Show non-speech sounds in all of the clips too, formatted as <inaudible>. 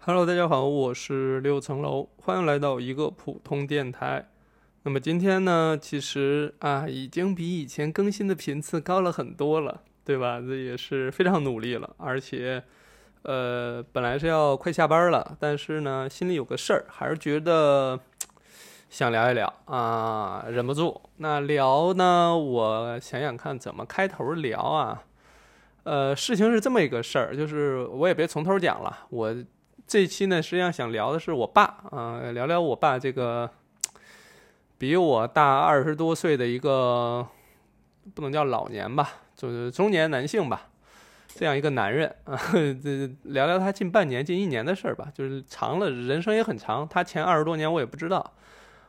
Hello，大家好，我是六层楼，欢迎来到一个普通电台。那么今天呢，其实啊，已经比以前更新的频次高了很多了，对吧？这也是非常努力了，而且，呃，本来是要快下班了，但是呢，心里有个事儿，还是觉得想聊一聊啊，忍不住。那聊呢，我想想看怎么开头聊啊。呃，事情是这么一个事儿，就是我也别从头讲了，我。这期呢，实际上想聊的是我爸啊，聊聊我爸这个比我大二十多岁的一个不能叫老年吧，就是中年男性吧，这样一个男人啊，<laughs> 这聊聊他近半年、近一年的事儿吧。就是长了，人生也很长，他前二十多年我也不知道，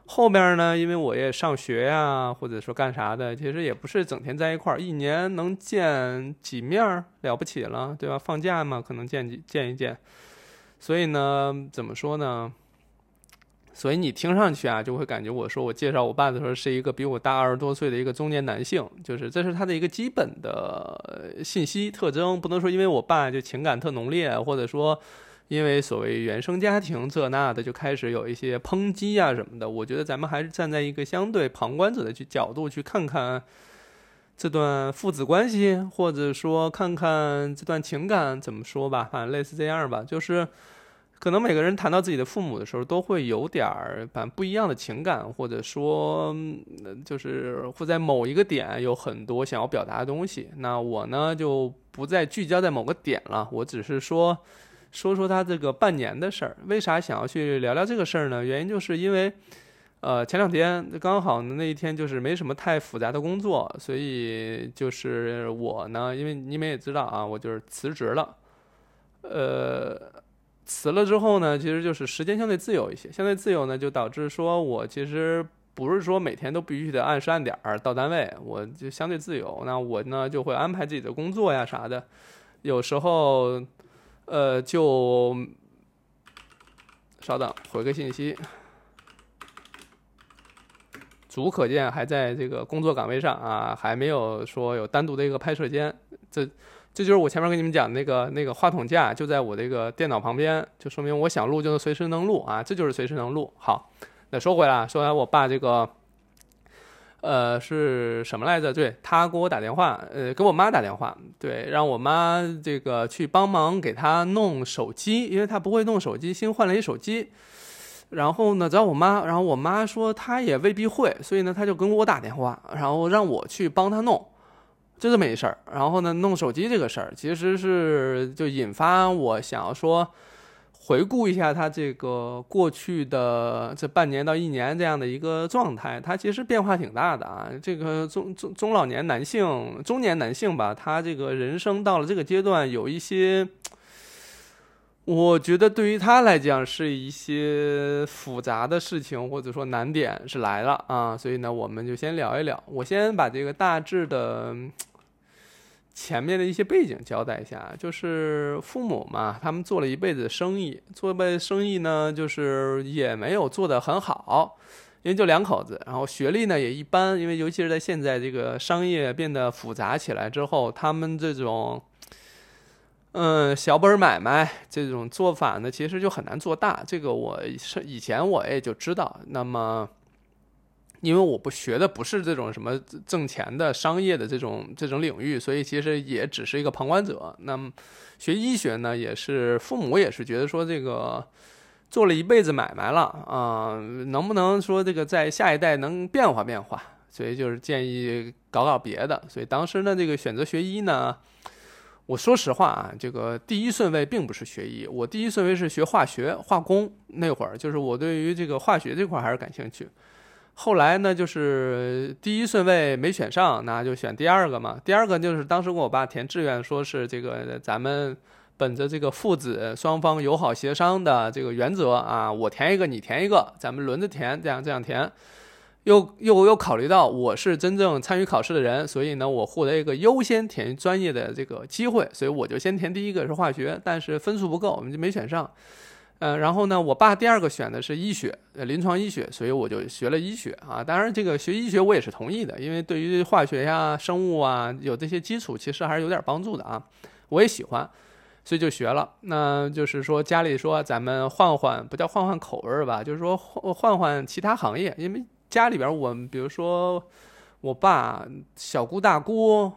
后边呢，因为我也上学呀，或者说干啥的，其实也不是整天在一块儿，一年能见几面儿了不起了，对吧？放假嘛，可能见几见一见。所以呢，怎么说呢？所以你听上去啊，就会感觉我说我介绍我爸的时候是一个比我大二十多岁的一个中年男性，就是这是他的一个基本的信息特征。不能说因为我爸就情感特浓烈，或者说因为所谓原生家庭这那的就开始有一些抨击啊什么的。我觉得咱们还是站在一个相对旁观者的去角度去看看。这段父子关系，或者说看看这段情感怎么说吧，反正类似这样吧。就是可能每个人谈到自己的父母的时候，都会有点儿反不一样的情感，或者说就是会在某一个点有很多想要表达的东西。那我呢就不再聚焦在某个点了，我只是说说说他这个半年的事儿。为啥想要去聊聊这个事儿呢？原因就是因为。呃，前两天刚好，那一天就是没什么太复杂的工作，所以就是我呢，因为你们也知道啊，我就是辞职了。呃，辞了之后呢，其实就是时间相对自由一些，相对自由呢，就导致说我其实不是说每天都必须得按时按点儿到单位，我就相对自由。那我呢就会安排自己的工作呀啥的，有时候呃就稍等，回个信息。足可见还在这个工作岗位上啊，还没有说有单独的一个拍摄间。这，这就是我前面跟你们讲那个那个话筒架就在我这个电脑旁边，就说明我想录就能随时能录啊，这就是随时能录。好，那说回来，说完我爸这个，呃，是什么来着？对他给我打电话，呃，给我妈打电话，对，让我妈这个去帮忙给他弄手机，因为他不会弄手机，新换了一手机。然后呢，找我妈，然后我妈说她也未必会，所以呢，她就跟我打电话，然后让我去帮她弄，就这么一事儿。然后呢，弄手机这个事儿，其实是就引发我想要说，回顾一下他这个过去的这半年到一年这样的一个状态，他其实变化挺大的啊。这个中中中老年男性、中年男性吧，他这个人生到了这个阶段，有一些。我觉得对于他来讲是一些复杂的事情，或者说难点是来了啊，所以呢，我们就先聊一聊。我先把这个大致的前面的一些背景交代一下，就是父母嘛，他们做了一辈子生意，做一辈子生意呢，就是也没有做得很好，因为就两口子，然后学历呢也一般，因为尤其是在现在这个商业变得复杂起来之后，他们这种。嗯，小本买卖这种做法呢，其实就很难做大。这个我是以前我也就知道。那么，因为我不学的不是这种什么挣钱的商业的这种这种领域，所以其实也只是一个旁观者。那么，学医学呢，也是父母也是觉得说这个做了一辈子买卖了啊，能不能说这个在下一代能变化变化？所以就是建议搞搞别的。所以当时呢，这个选择学医呢。我说实话啊，这个第一顺位并不是学医，我第一顺位是学化学、化工。那会儿就是我对于这个化学这块还是感兴趣。后来呢，就是第一顺位没选上，那就选第二个嘛。第二个就是当时跟我爸填志愿，说是这个咱们本着这个父子双方友好协商的这个原则啊，我填一个，你填一个，咱们轮着填，这样这样填。又又又考虑到我是真正参与考试的人，所以呢，我获得一个优先填专业的这个机会，所以我就先填第一个是化学，但是分数不够，我们就没选上。嗯，然后呢，我爸第二个选的是医学，呃临床医学，所以我就学了医学啊。当然，这个学医学我也是同意的，因为对于化学呀、生物啊有这些基础，其实还是有点帮助的啊。我也喜欢。所以就学了。那就是说家里说咱们换换，不叫换换口味吧，就是说换换换其他行业，因为家里边我比如说我爸、小姑、大姑。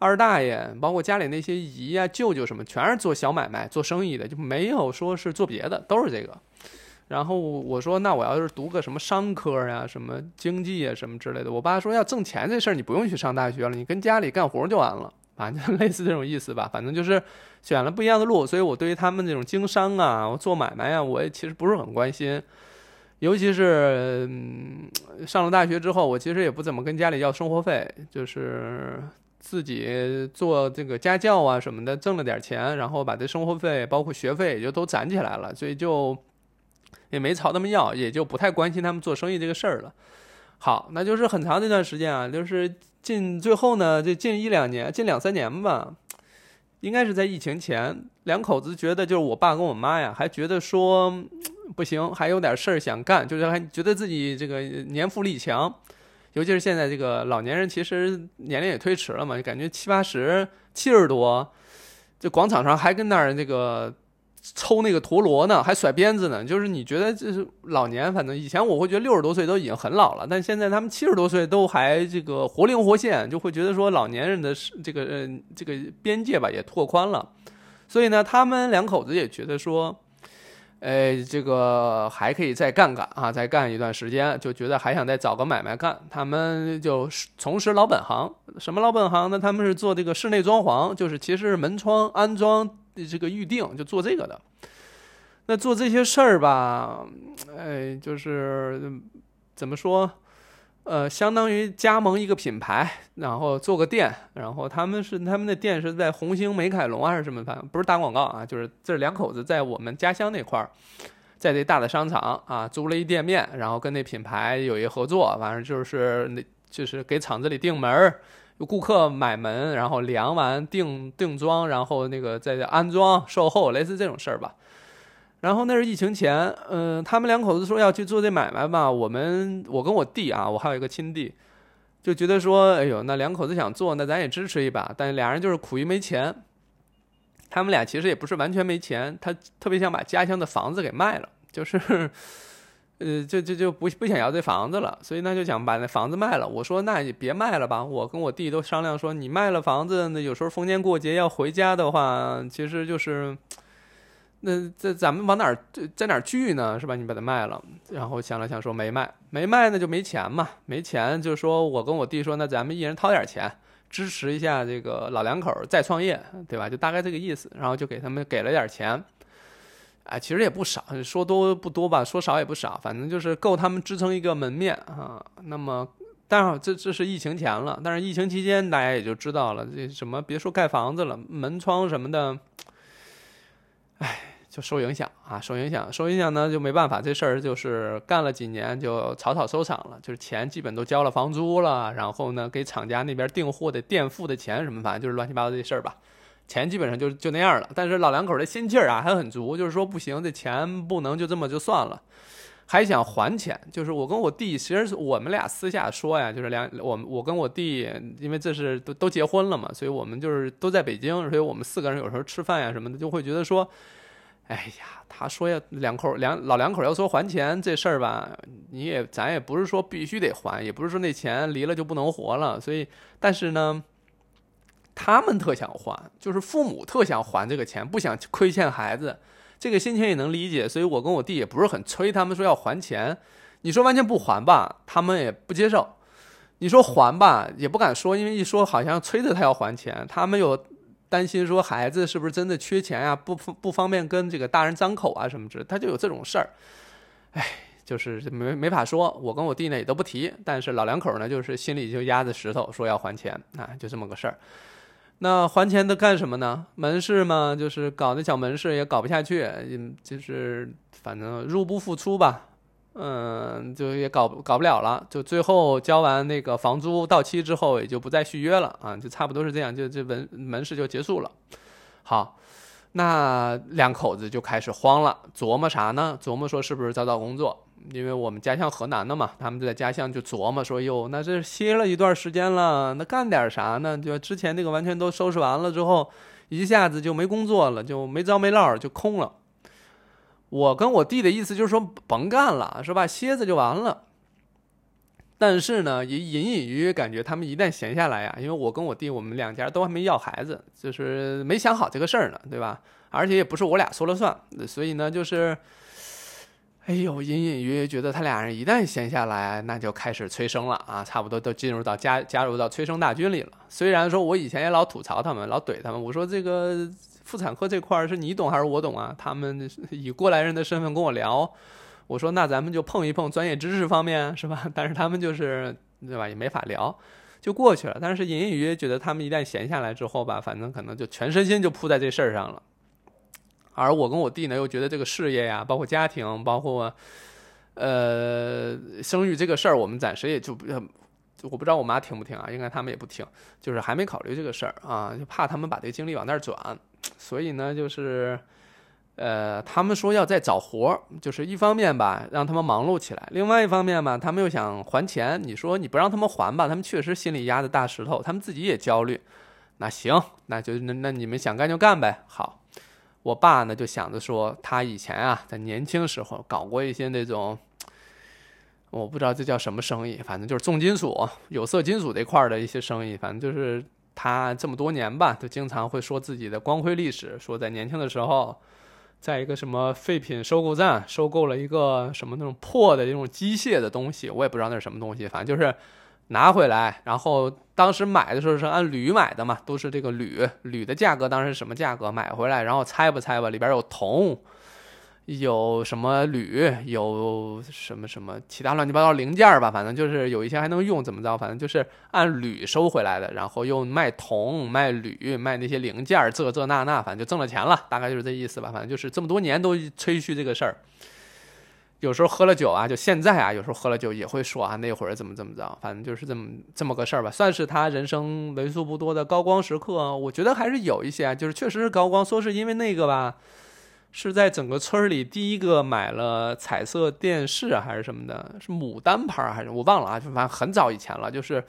二大爷，包括家里那些姨呀、舅舅什么，全是做小买卖、做生意的，就没有说是做别的，都是这个。然后我说，那我要是读个什么商科呀、什么经济啊、什么之类的，我爸说要挣钱这事儿，你不用去上大学了，你跟家里干活就完了，反正 <laughs> 类似这种意思吧。反正就是选了不一样的路，所以我对于他们这种经商啊、做买卖啊，我也其实不是很关心。尤其是上了大学之后，我其实也不怎么跟家里要生活费，就是。自己做这个家教啊什么的，挣了点钱，然后把这生活费包括学费也就都攒起来了，所以就也没朝他们要，也就不太关心他们做生意这个事儿了。好，那就是很长这段时间啊，就是近最后呢，这近一两年，近两三年吧，应该是在疫情前，两口子觉得就是我爸跟我妈呀，还觉得说不行，还有点事儿想干，就是还觉得自己这个年富力强。尤其是现在这个老年人，其实年龄也推迟了嘛，就感觉七八十、七十多，这广场上还跟那儿那个抽那个陀螺呢，还甩鞭子呢。就是你觉得这是老年，反正以前我会觉得六十多岁都已经很老了，但现在他们七十多岁都还这个活灵活现，就会觉得说老年人的这个呃这个边界吧也拓宽了。所以呢，他们两口子也觉得说。哎，这个还可以再干干啊，再干一段时间，就觉得还想再找个买卖干。他们就从事老本行，什么老本行呢？他们是做这个室内装潢，就是其实门窗安装这个预定，就做这个的。那做这些事儿吧，哎，就是怎么说？呃，相当于加盟一个品牌，然后做个店，然后他们是他们的店是在红星美凯龙还是什么？反正不是打广告啊，就是这两口子在我们家乡那块儿，在这大的商场啊租了一店面，然后跟那品牌有一合作，反正就是那就是给厂子里订门，有顾客买门，然后量完定定装，然后那个再安装售后，类似这种事儿吧。然后那是疫情前，嗯，他们两口子说要去做这买卖吧。我们我跟我弟啊，我还有一个亲弟，就觉得说，哎呦，那两口子想做，那咱也支持一把。但俩人就是苦于没钱。他们俩其实也不是完全没钱，他特别想把家乡的房子给卖了，就是，呃，就就就不不想要这房子了，所以那就想把那房子卖了。我说那你别卖了吧，我跟我弟都商量说，你卖了房子，那有时候逢年过节要回家的话，其实就是。那这咱们往哪儿在哪儿聚呢？是吧？你把它卖了，然后想了想说没卖，没卖那就没钱嘛，没钱就说我跟我弟说，那咱们一人掏点钱支持一下这个老两口再创业，对吧？就大概这个意思，然后就给他们给了点钱，哎，其实也不少，说多不多吧，说少也不少，反正就是够他们支撑一个门面啊。那么，当然这这是疫情前了，但是疫情期间大家也就知道了，这什么别说盖房子了，门窗什么的，哎。就受影响啊，受影响，受影响呢就没办法，这事儿就是干了几年就草草收场了，就是钱基本都交了房租了，然后呢给厂家那边订货的垫付的钱什么，反正就是乱七八糟这事儿吧，钱基本上就就那样了。但是老两口的心气儿啊还很足，就是说不行，这钱不能就这么就算了，还想还钱。就是我跟我弟，其实我们俩私下说呀，就是两我我跟我弟，因为这是都都结婚了嘛，所以我们就是都在北京，所以我们四个人有时候吃饭呀什么的就会觉得说。哎呀，他说要，两口两老两口要说还钱这事儿吧，你也咱也不是说必须得还，也不是说那钱离了就不能活了。所以，但是呢，他们特想还，就是父母特想还这个钱，不想亏欠孩子，这个心情也能理解。所以我跟我弟也不是很催他们说要还钱。你说完全不还吧，他们也不接受；你说还吧，也不敢说，因为一说好像催着他要还钱，他们有。担心说孩子是不是真的缺钱啊？不不方便跟这个大人张口啊什么之类，他就有这种事儿。哎，就是没没法说。我跟我弟呢也都不提，但是老两口呢就是心里就压着石头说要还钱啊，就这么个事儿。那还钱的干什么呢？门市嘛，就是搞那小门市也搞不下去，就是反正入不敷出吧。嗯，就也搞搞不了了，就最后交完那个房租到期之后，也就不再续约了啊，就差不多是这样，就这门门市就结束了。好，那两口子就开始慌了，琢磨啥呢？琢磨说是不是找找工作？因为我们家乡河南的嘛，他们就在家乡就琢磨说，哟，那这歇了一段时间了，那干点啥呢？就之前那个完全都收拾完了之后，一下子就没工作了，就没着没落就空了。我跟我弟的意思就是说，甭干了，是吧？歇着就完了。但是呢，也隐隐约约感觉他们一旦闲下来呀，因为我跟我弟我们两家都还没要孩子，就是没想好这个事儿呢，对吧？而且也不是我俩说了算，所以呢，就是，哎呦，隐隐约约觉得他俩人一旦闲下来，那就开始催生了啊，差不多都进入到加加入到催生大军里了。虽然说我以前也老吐槽他们，老怼他们，我说这个妇产科这块儿是你懂还是我懂啊？他们以过来人的身份跟我聊。我说那咱们就碰一碰专业知识方面是吧？但是他们就是对吧，也没法聊，就过去了。但是隐隐约约觉得他们一旦闲下来之后吧，反正可能就全身心就扑在这事儿上了。而我跟我弟呢，又觉得这个事业呀，包括家庭，包括呃生育这个事儿，我们暂时也就不，我不知道我妈听不听啊？应该他们也不听，就是还没考虑这个事儿啊，就怕他们把这个精力往那儿转。所以呢，就是。呃，他们说要再找活儿，就是一方面吧，让他们忙碌起来；另外一方面吧，他们又想还钱。你说你不让他们还吧，他们确实心里压着大石头，他们自己也焦虑。那行，那就那那你们想干就干呗。好，我爸呢就想着说，他以前啊在年轻时候搞过一些那种，我不知道这叫什么生意，反正就是重金属、有色金属这块的一些生意。反正就是他这么多年吧，就经常会说自己的光辉历史，说在年轻的时候。在一个什么废品收购站收购了一个什么那种破的这种机械的东西，我也不知道那是什么东西，反正就是拿回来，然后当时买的时候是按铝买的嘛，都是这个铝，铝的价格当时什么价格？买回来然后拆吧拆吧，里边有铜。有什么铝，有什么什么其他乱七八糟零件儿吧，反正就是有一些还能用，怎么着？反正就是按铝收回来的，然后又卖铜、卖铝、卖那些零件儿，这这那那，反正就挣了钱了，大概就是这意思吧。反正就是这么多年都吹嘘这个事儿。有时候喝了酒啊，就现在啊，有时候喝了酒也会说啊，那会儿怎么怎么着，反正就是这么这么个事儿吧，算是他人生为数不多的高光时刻。我觉得还是有一些，就是确实是高光，说是因为那个吧。是在整个村里第一个买了彩色电视还是什么的？是牡丹牌还是我忘了啊？就反正很早以前了。就是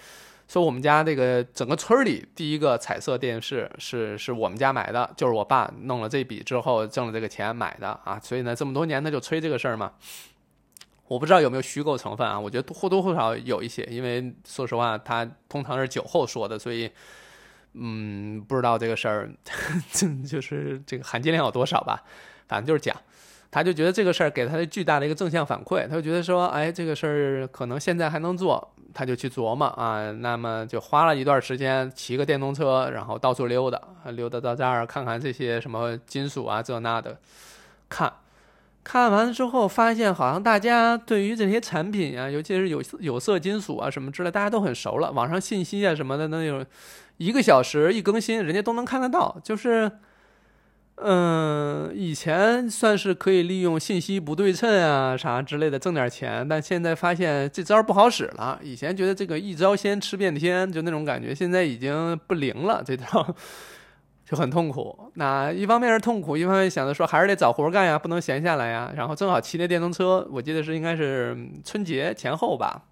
说我们家这个整个村里第一个彩色电视是是我们家买的，就是我爸弄了这笔之后挣了这个钱买的啊。所以呢，这么多年他就吹这个事儿嘛。我不知道有没有虚构成分啊？我觉得或多或少有一些，因为说实话他通常是酒后说的，所以嗯，不知道这个事儿 <laughs> 就是这个含金量有多少吧。反正就是讲，他就觉得这个事儿给他的巨大的一个正向反馈，他就觉得说，哎，这个事儿可能现在还能做，他就去琢磨啊。那么就花了一段时间，骑个电动车，然后到处溜达，溜达到这儿看看这些什么金属啊这那的，看，看完了之后发现，好像大家对于这些产品啊，尤其是有有色金属啊什么之类，大家都很熟了。网上信息啊什么的，那种一个小时一更新，人家都能看得到，就是。嗯，以前算是可以利用信息不对称啊啥之类的挣点钱，但现在发现这招不好使了。以前觉得这个一招鲜吃遍天，就那种感觉，现在已经不灵了，这招就很痛苦。那一方面是痛苦，一方面想着说还是得找活干呀，不能闲下来呀。然后正好骑那电动车，我记得是应该是春节前后吧，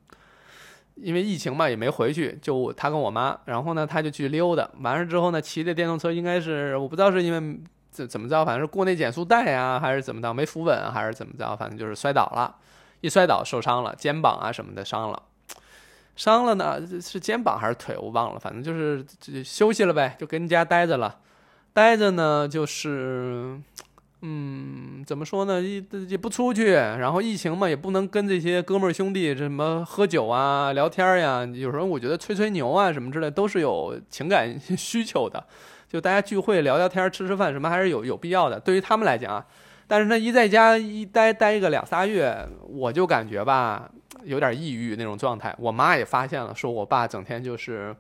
因为疫情嘛也没回去，就他跟我妈，然后呢他就去溜达，完了之后呢骑着电动车，应该是我不知道是因为。怎么着？反正是过那减速带呀，还是怎么着？没扶稳，还是怎么着？反正就是摔倒了，一摔倒受伤了，肩膀啊什么的伤了，伤了呢，是肩膀还是腿？我忘了，反正就是休息了呗，就跟家待着了。待着呢，就是，嗯，怎么说呢？也也不出去，然后疫情嘛，也不能跟这些哥们儿兄弟什么喝酒啊、聊天呀。有时候我觉得吹吹牛啊什么之类，都是有情感 <laughs> 需求的。就大家聚会聊聊天、吃吃饭什么还是有有必要的。对于他们来讲啊，但是呢，一在家一待待个两仨月，我就感觉吧有点抑郁那种状态。我妈也发现了，说我爸整天就是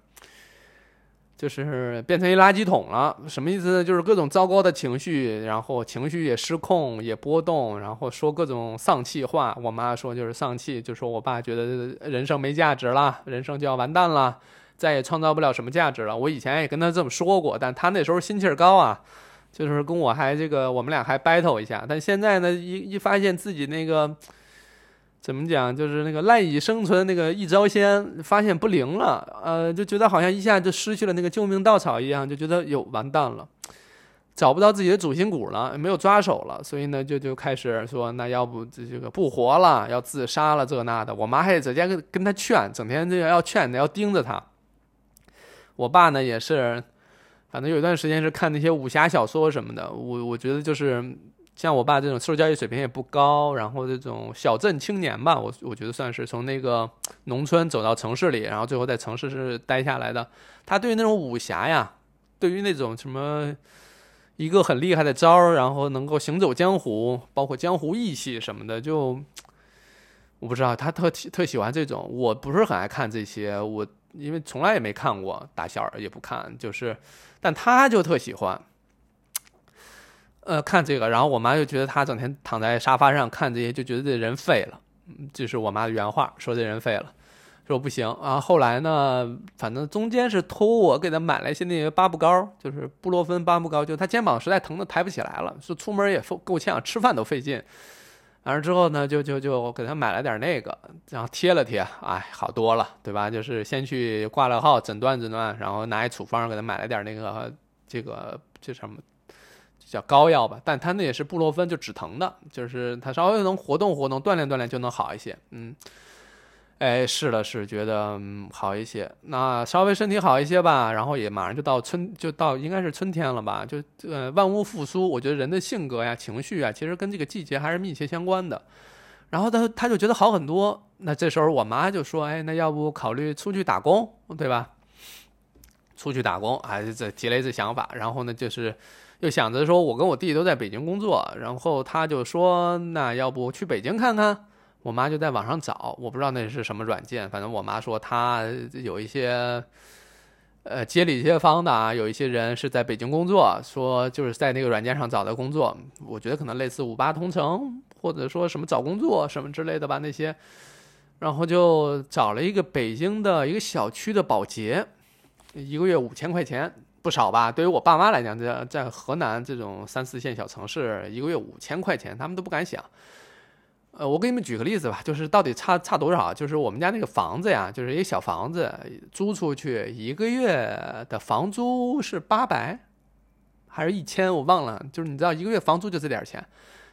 就是变成一垃圾桶了。什么意思呢？就是各种糟糕的情绪，然后情绪也失控、也波动，然后说各种丧气话。我妈说就是丧气，就说我爸觉得人生没价值了，人生就要完蛋了。再也创造不了什么价值了。我以前也跟他这么说过，但他那时候心气儿高啊，就是跟我还这个，我们俩还 battle 一下。但现在呢，一一发现自己那个怎么讲，就是那个赖以生存那个一招鲜发现不灵了，呃，就觉得好像一下就失去了那个救命稻草一样，就觉得哟完蛋了，找不到自己的主心骨了，没有抓手了，所以呢就就开始说，那要不这这个不活了，要自杀了这那的。我妈还在家跟跟他劝，整天这个要劝，要盯着他。我爸呢也是，反正有一段时间是看那些武侠小说什么的，我我觉得就是。像我爸这种受教育水平也不高，然后这种小镇青年吧，我我觉得算是从那个农村走到城市里，然后最后在城市是待下来的。他对于那种武侠呀，对于那种什么一个很厉害的招，然后能够行走江湖，包括江湖义气什么的，就我不知道他特特喜欢这种。我不是很爱看这些，我因为从来也没看过，打小也不看，就是，但他就特喜欢。呃，看这个，然后我妈就觉得他整天躺在沙发上看这些，就觉得这人废了，这是我妈的原话，说这人废了，说不行。然后后来呢，反正中间是托我给他买了一些那些八步高，就是布洛芬八步高，就他肩膀实在疼的抬不起来了，说出门也够呛，吃饭都费劲。完了之后呢，就就就给他买了点那个，然后贴了贴，哎，好多了，对吧？就是先去挂了号，诊断诊断，然后拿一处方给他买了点那个这个这什么。叫膏药吧，但他那也是布洛芬，就止疼的，就是他稍微能活动活动、锻炼锻炼就能好一些。嗯，哎，试了试，觉得嗯好一些。那稍微身体好一些吧，然后也马上就到春，就到应该是春天了吧？就呃，万物复苏。我觉得人的性格呀、情绪啊，其实跟这个季节还是密切相关的。然后他他就觉得好很多。那这时候我妈就说：“哎，那要不考虑出去打工，对吧？出去打工，还是这提了一次想法。然后呢，就是。”就想着说，我跟我弟都在北京工作，然后他就说，那要不去北京看看？我妈就在网上找，我不知道那是什么软件，反正我妈说她有一些，呃，街里街坊的啊，有一些人是在北京工作，说就是在那个软件上找的工作，我觉得可能类似五八同城，或者说什么找工作什么之类的吧那些，然后就找了一个北京的一个小区的保洁，一个月五千块钱。不少吧？对于我爸妈来讲，在在河南这种三四线小城市，一个月五千块钱，他们都不敢想。呃，我给你们举个例子吧，就是到底差差多少？就是我们家那个房子呀，就是一个小房子租出去，一个月的房租是八百，还是一千？我忘了。就是你知道，一个月房租就这点钱，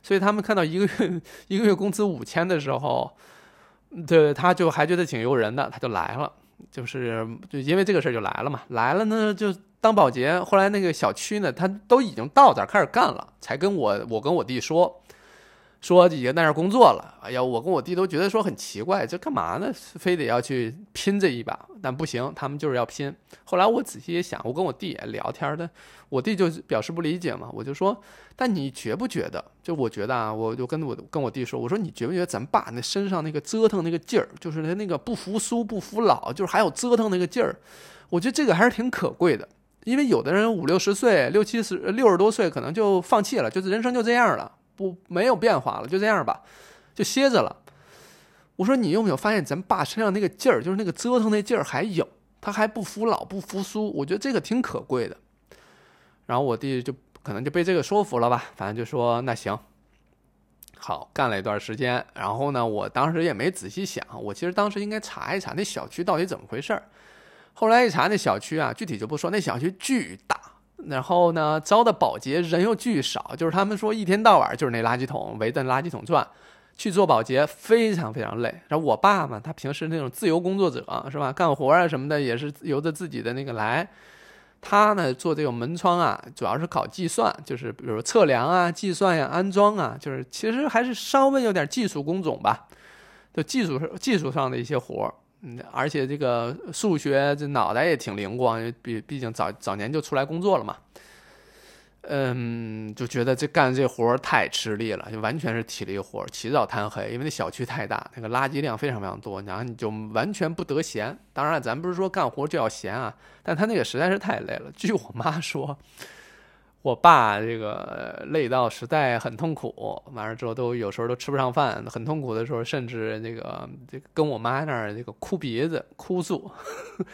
所以他们看到一个月一个月工资五千的时候，对，他就还觉得挺诱人的，他就来了。就是就因为这个事儿就来了嘛，来了呢就。当保洁，后来那个小区呢，他都已经到这儿开始干了，才跟我我跟我弟说，说已经在那儿工作了。哎呀，我跟我弟都觉得说很奇怪，这干嘛呢？非得要去拼这一把？但不行，他们就是要拼。后来我仔细一想，我跟我弟也聊天的，我弟就表示不理解嘛。我就说，但你觉不觉得？就我觉得啊，我就跟我跟我弟说，我说你觉不觉得咱爸那身上那个折腾那个劲儿，就是他那个不服输不服老，就是还有折腾那个劲儿，我觉得这个还是挺可贵的。因为有的人五六十岁、六七十、六十多岁，可能就放弃了，就是人生就这样了，不没有变化了，就这样吧，就歇着了。我说你有没有发现，咱爸身上那个劲儿，就是那个折腾那劲儿还有，他还不服老、不服输，我觉得这个挺可贵的。然后我弟就可能就被这个说服了吧，反正就说那行，好干了一段时间。然后呢，我当时也没仔细想，我其实当时应该查一查那小区到底怎么回事儿。后来一查，那小区啊，具体就不说。那小区巨大，然后呢，招的保洁人又巨少，就是他们说一天到晚就是那垃圾桶围着垃圾桶转，去做保洁非常非常累。然后我爸嘛，他平时那种自由工作者是吧，干活啊什么的也是由着自己的那个来。他呢做这种门窗啊，主要是考计算，就是比如测量啊、计算呀、安装啊，就是其实还是稍微有点技术工种吧，就技术上技术上的一些活儿。嗯，而且这个数学这脑袋也挺灵光，毕毕竟早早年就出来工作了嘛。嗯，就觉得这干这活太吃力了，就完全是体力活，起早贪黑，因为那小区太大，那个垃圾量非常非常多，然后你就完全不得闲。当然，咱不是说干活就要闲啊，但他那个实在是太累了。据我妈说。我爸这个累到实在很痛苦，完了之后都有时候都吃不上饭，很痛苦的时候，甚至那个这跟我妈那儿这个哭鼻子哭诉。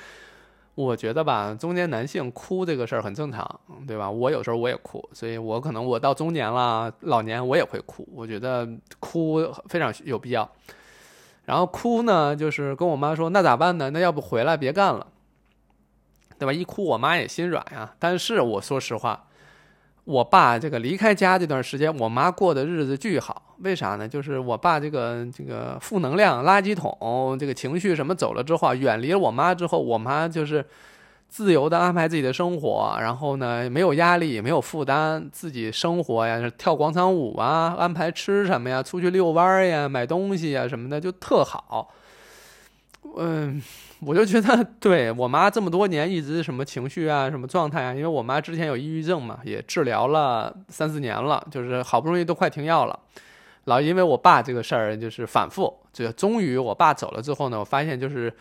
<laughs> 我觉得吧，中年男性哭这个事儿很正常，对吧？我有时候我也哭，所以我可能我到中年了，老年我也会哭。我觉得哭非常有必要。然后哭呢，就是跟我妈说，那咋办呢？那要不回来别干了，对吧？一哭，我妈也心软呀。但是我说实话，我爸这个离开家这段时间，我妈过的日子巨好。为啥呢？就是我爸这个这个负能量垃圾桶，这个情绪什么走了之后，远离了我妈之后，我妈就是。自由的安排自己的生活，然后呢，没有压力，也没有负担，自己生活呀，跳广场舞啊，安排吃什么呀，出去遛弯呀，买东西呀什么的，就特好。嗯，我就觉得，对我妈这么多年一直什么情绪啊，什么状态啊，因为我妈之前有抑郁症嘛，也治疗了三四年了，就是好不容易都快停药了，老因为我爸这个事儿就是反复，就终于我爸走了之后呢，我发现就是。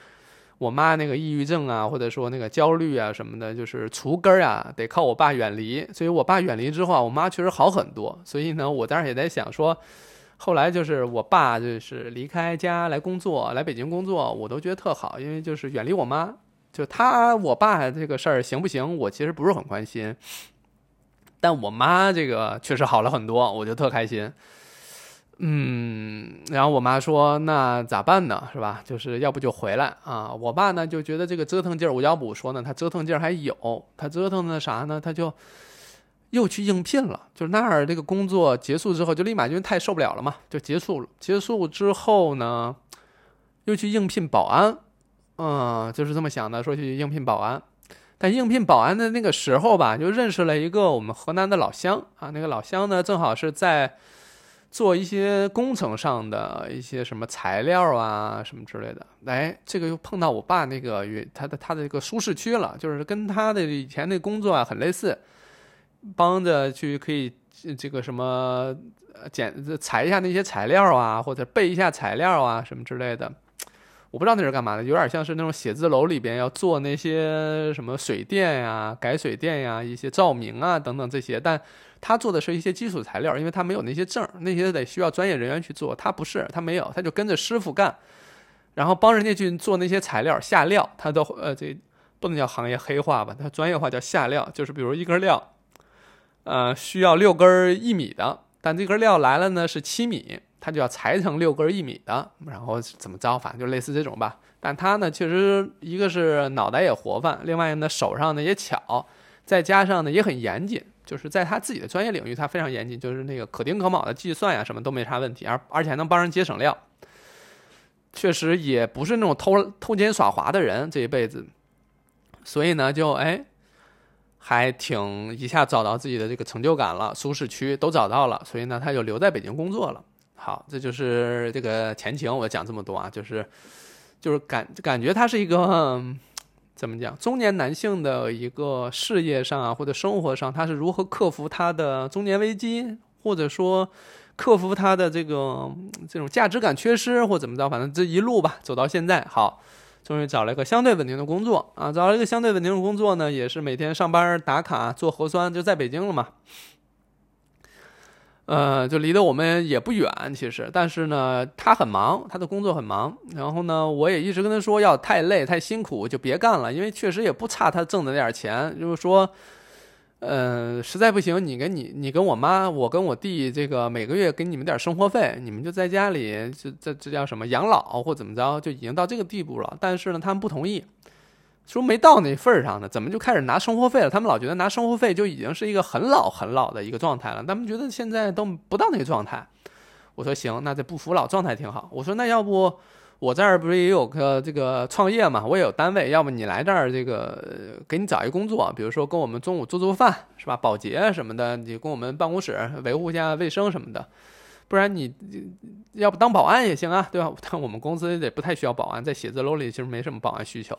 我妈那个抑郁症啊，或者说那个焦虑啊什么的，就是除根儿啊，得靠我爸远离。所以我爸远离之后啊，我妈确实好很多。所以呢，我当时也在想说，后来就是我爸就是离开家来工作，来北京工作，我都觉得特好，因为就是远离我妈。就他我爸这个事儿行不行，我其实不是很关心，但我妈这个确实好了很多，我就特开心。嗯，然后我妈说：“那咋办呢？是吧？就是要不就回来啊。”我爸呢就觉得这个折腾劲儿，我要不说呢，他折腾劲儿还有，他折腾的啥呢？他就又去应聘了。就是那儿这个工作结束之后，就立马因为太受不了了嘛，就结束了。结束之后呢，又去应聘保安。嗯，就是这么想的，说去应聘保安。但应聘保安的那个时候吧，就认识了一个我们河南的老乡啊。那个老乡呢，正好是在。做一些工程上的一些什么材料啊，什么之类的，哎，这个又碰到我爸那个他的他的一个舒适区了，就是跟他的以前那工作啊很类似，帮着去可以这个什么检裁一下那些材料啊，或者备一下材料啊什么之类的，我不知道那是干嘛的，有点像是那种写字楼里边要做那些什么水电呀、改水电呀、一些照明啊等等这些，但。他做的是一些基础材料，因为他没有那些证，那些得需要专业人员去做。他不是，他没有，他就跟着师傅干，然后帮人家去做那些材料下料。他都呃，这不能叫行业黑话吧？他专业化叫下料，就是比如一根料，呃，需要六根一米的，但这根料来了呢是七米，他就要裁成六根一米的，然后怎么着？反正就类似这种吧。但他呢，确实一个是脑袋也活泛，另外呢手上呢也巧，再加上呢也很严谨。就是在他自己的专业领域，他非常严谨，就是那个可丁可卯的计算呀，什么都没啥问题，而而且还能帮人节省料。确实也不是那种偷偷奸耍滑的人，这一辈子，所以呢，就哎，还挺一下找到自己的这个成就感了，舒适区都找到了，所以呢，他就留在北京工作了。好，这就是这个前情，我讲这么多啊，就是就是感感觉他是一个。怎么讲？中年男性的一个事业上啊，或者生活上，他是如何克服他的中年危机，或者说克服他的这个这种价值感缺失，或怎么着？反正这一路吧，走到现在，好，终于找了一个相对稳定的工作啊！找了一个相对稳定的工作呢，也是每天上班打卡做核酸，就在北京了嘛。呃，就离得我们也不远，其实，但是呢，他很忙，他的工作很忙。然后呢，我也一直跟他说，要太累、太辛苦就别干了，因为确实也不差他挣的那点钱。就是说，呃，实在不行，你跟你、你跟我妈，我跟我弟，这个每个月给你们点生活费，你们就在家里，这这这叫什么养老或怎么着，就已经到这个地步了。但是呢，他们不同意。说没到那份儿上呢，怎么就开始拿生活费了？他们老觉得拿生活费就已经是一个很老很老的一个状态了。他们觉得现在都不到那个状态。我说行，那这不服老状态挺好。我说那要不我这儿不是也有个这个创业嘛？我也有单位，要不你来这儿这个给你找一工作，比如说跟我们中午做做饭是吧？保洁什么的，你跟我们办公室维护一下卫生什么的。不然你要不当保安也行啊，对吧？<laughs> 但我们公司也不太需要保安，在写字楼里其实没什么保安需求。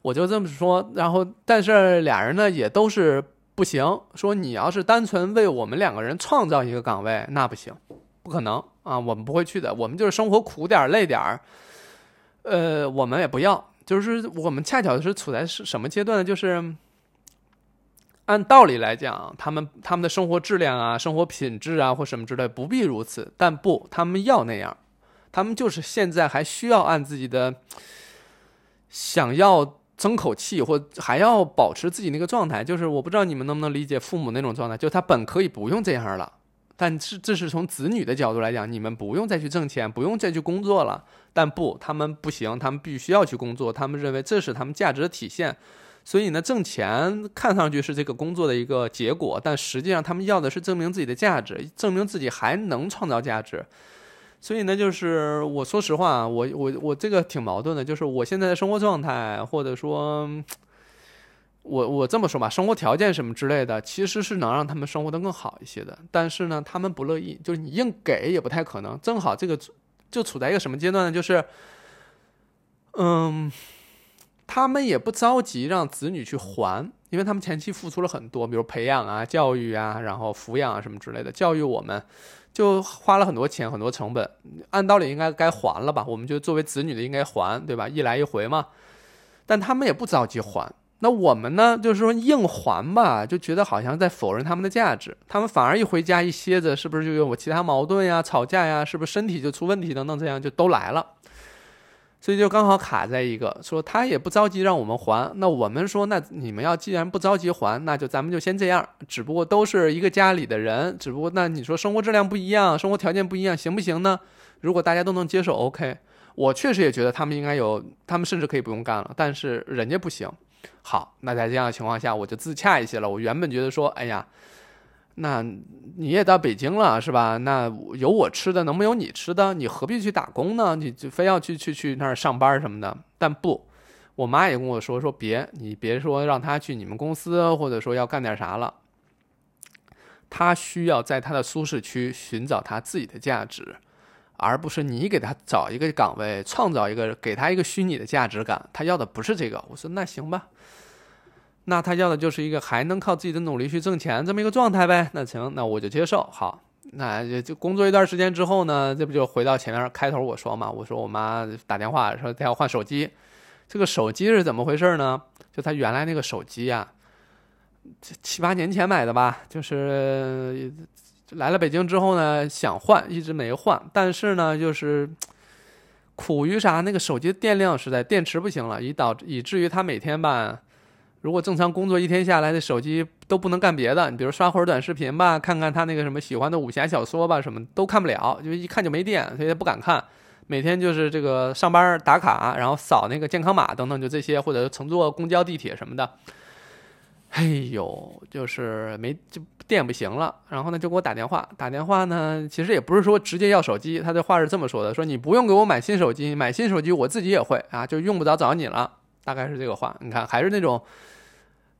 我就这么说，然后但是俩人呢也都是不行，说你要是单纯为我们两个人创造一个岗位，那不行，不可能啊，我们不会去的。我们就是生活苦点儿累点儿，呃，我们也不要。就是我们恰巧是处在是什么阶段呢？就是按道理来讲，他们他们的生活质量啊、生活品质啊或什么之类不必如此，但不，他们要那样，他们就是现在还需要按自己的想要。争口气，或还要保持自己那个状态，就是我不知道你们能不能理解父母那种状态，就他本可以不用这样了，但是这是从子女的角度来讲，你们不用再去挣钱，不用再去工作了。但不，他们不行，他们必须要去工作，他们认为这是他们价值的体现。所以呢，挣钱看上去是这个工作的一个结果，但实际上他们要的是证明自己的价值，证明自己还能创造价值。所以呢，就是我说实话，我我我这个挺矛盾的，就是我现在的生活状态，或者说，我我这么说吧，生活条件什么之类的，其实是能让他们生活的更好一些的。但是呢，他们不乐意，就是你硬给也不太可能。正好这个就处在一个什么阶段呢？就是，嗯。他们也不着急让子女去还，因为他们前期付出了很多，比如培养啊、教育啊，然后抚养啊什么之类的。教育我们，就花了很多钱、很多成本，按道理应该该还了吧？我们就作为子女的应该还，对吧？一来一回嘛。但他们也不着急还，那我们呢？就是说硬还吧，就觉得好像在否认他们的价值。他们反而一回家一歇着，是不是就有其他矛盾呀、吵架呀？是不是身体就出问题等等，这样就都来了。所以就刚好卡在一个，说他也不着急让我们还，那我们说，那你们要既然不着急还，那就咱们就先这样，只不过都是一个家里的人，只不过那你说生活质量不一样，生活条件不一样，行不行呢？如果大家都能接受，OK，我确实也觉得他们应该有，他们甚至可以不用干了，但是人家不行。好，那在这样的情况下，我就自洽一些了。我原本觉得说，哎呀。那你也到北京了是吧？那有我吃的，能没有你吃的？你何必去打工呢？你就非要去去去那儿上班什么的？但不，我妈也跟我说说别，你别说让他去你们公司，或者说要干点啥了。他需要在他的舒适区寻找他自己的价值，而不是你给他找一个岗位，创造一个给他一个虚拟的价值感。他要的不是这个。我说那行吧。那他要的就是一个还能靠自己的努力去挣钱这么一个状态呗？那行，那我就接受。好，那就就工作一段时间之后呢，这不就回到前面开头我说嘛？我说我妈打电话说她要换手机，这个手机是怎么回事呢？就她原来那个手机呀，七八年前买的吧，就是来了北京之后呢，想换，一直没换。但是呢，就是苦于啥？那个手机电量实在电池不行了，以导以至于她每天吧。如果正常工作一天下来，这手机都不能干别的。你比如刷会儿短视频吧，看看他那个什么喜欢的武侠小说吧，什么都看不了，就一看就没电，所以他不敢看。每天就是这个上班打卡，然后扫那个健康码等等，就这些，或者乘坐公交、地铁什么的。哎呦，就是没就电不行了，然后呢就给我打电话，打电话呢其实也不是说直接要手机，他的话是这么说的：说你不用给我买新手机，买新手机我自己也会啊，就用不着找你了，大概是这个话。你看还是那种。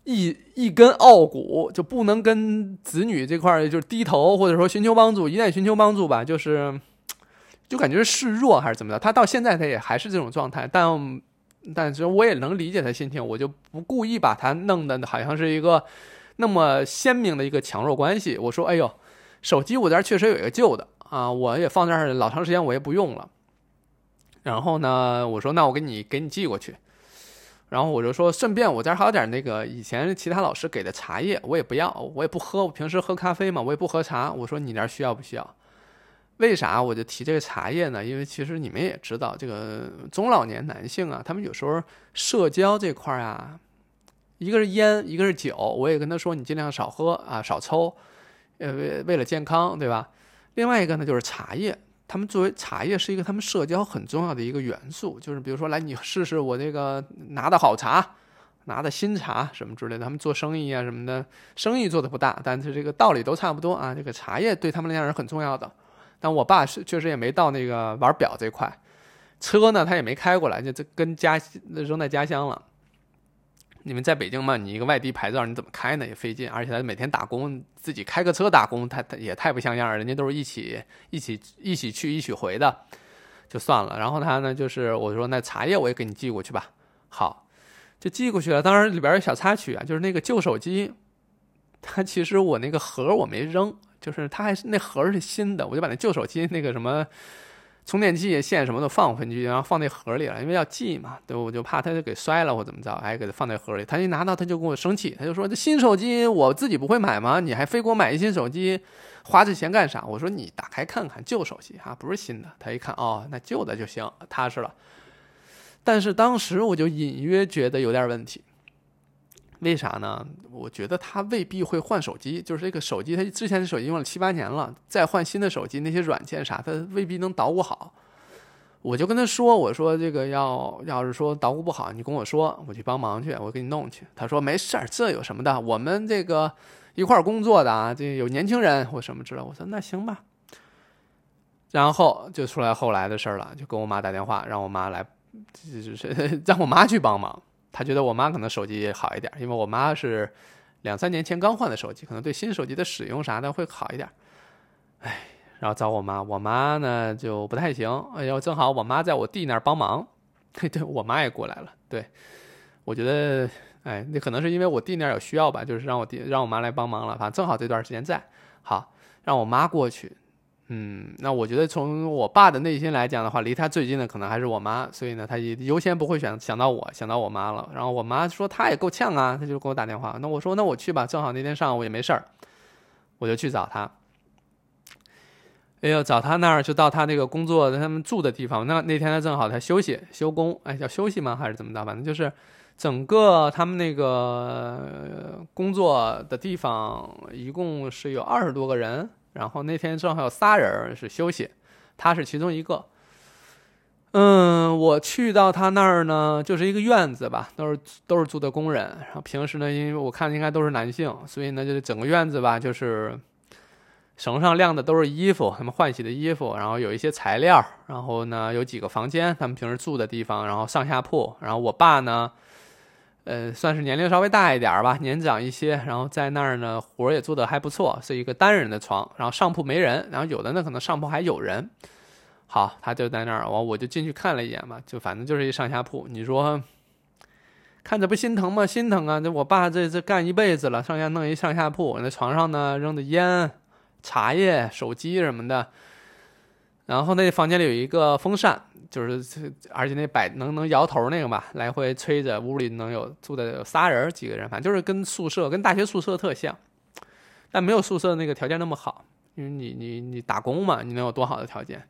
一一根傲骨就不能跟子女这块儿就是低头，或者说寻求帮助。一旦寻求帮助吧，就是就感觉示弱还是怎么的。他到现在他也还是这种状态，但但是我也能理解他心情，我就不故意把他弄得好像是一个那么鲜明的一个强弱关系。我说：“哎呦，手机我这儿确实有一个旧的啊，我也放那儿老长时间，我也不用了。然后呢，我说那我给你给你寄过去。”然后我就说，顺便我这儿还有点那个以前其他老师给的茶叶，我也不要，我也不喝。我平时喝咖啡嘛，我也不喝茶。我说你那儿需要不需要？为啥我就提这个茶叶呢？因为其实你们也知道，这个中老年男性啊，他们有时候社交这块啊，一个是烟，一个是酒。我也跟他说，你尽量少喝啊，少抽，呃，为为了健康，对吧？另外一个呢，就是茶叶。他们作为茶叶是一个他们社交很重要的一个元素，就是比如说来你试试我这个拿的好茶，拿的新茶什么之类的。他们做生意啊什么的，生意做的不大，但是这个道理都差不多啊。这个茶叶对他们来讲是很重要的。但我爸是确实也没到那个玩表这块，车呢他也没开过来，就这跟家扔在家乡了。你们在北京嘛？你一个外地牌照，你怎么开呢？也费劲，而且他每天打工，自己开个车打工，他他也太不像样人家都是一起一起一起去一起回的，就算了。然后他呢，就是我说那茶叶我也给你寄过去吧。好，就寄过去了。当然里边有小插曲啊，就是那个旧手机，它其实我那个盒我没扔，就是它还是那盒是新的，我就把那旧手机那个什么。充电器线什么的放回去，然后放那盒里了，因为要寄嘛，对，我就怕他就给摔了或怎么着，还，给他放在盒里。他一拿到，他就跟我生气，他就说：“这新手机我自己不会买吗？你还非给我买一新手机，花这钱干啥？”我说：“你打开看看，旧手机哈，不是新的。”他一看，哦，那旧的就行，踏实了。但是当时我就隐约觉得有点问题。为啥呢？我觉得他未必会换手机，就是这个手机，他之前的手机用了七八年了，再换新的手机，那些软件啥，他未必能捣鼓好。我就跟他说：“我说这个要要是说捣鼓不好，你跟我说，我去帮忙去，我给你弄去。”他说：“没事儿，这有什么的？我们这个一块工作的啊，这有年轻人或什么之类。”我说：“那行吧。”然后就出来后来的事了，就跟我妈打电话，让我妈来，就是 <laughs> 让我妈去帮忙。他觉得我妈可能手机好一点，因为我妈是两三年前刚换的手机，可能对新手机的使用啥的会好一点。哎。然后找我妈，我妈呢就不太行。哎呦，正好我妈在我弟那儿帮忙，对我妈也过来了。对，我觉得，哎，那可能是因为我弟那儿有需要吧，就是让我弟让我妈来帮忙了。反正正好这段时间在，好让我妈过去。嗯，那我觉得从我爸的内心来讲的话，离他最近的可能还是我妈，所以呢，他也优先不会选想到我，想到我妈了。然后我妈说她也够呛啊，她就给我打电话。那我说那我去吧，正好那天上午也没事儿，我就去找她。哎呦，找他那儿就到他那个工作他们住的地方。那那天他正好他休息休工，哎，叫休息吗？还是怎么着？反正就是整个他们那个工作的地方一共是有二十多个人。然后那天正好有仨人是休息，他是其中一个。嗯，我去到他那儿呢，就是一个院子吧，都是都是住的工人。然后平时呢，因为我看应该都是男性，所以呢，就是整个院子吧，就是。绳上晾的都是衣服，他们换洗的衣服，然后有一些材料，然后呢有几个房间，他们平时住的地方，然后上下铺，然后我爸呢，呃，算是年龄稍微大一点吧，年长一些，然后在那儿呢活也做得还不错，是一个单人的床，然后上铺没人，然后有的呢可能上铺还有人，好，他就在那儿，我我就进去看了一眼嘛，就反正就是一上下铺，你说看着不心疼吗？心疼啊！这我爸这这干一辈子了，上下弄一上下铺，那床上呢扔的烟。茶叶、手机什么的，然后那房间里有一个风扇，就是而且那摆能能摇头那个嘛，来回吹着，屋里能有住的有仨人几个人，反正就是跟宿舍跟大学宿舍特像，但没有宿舍那个条件那么好，因为你你你打工嘛，你能有多好的条件？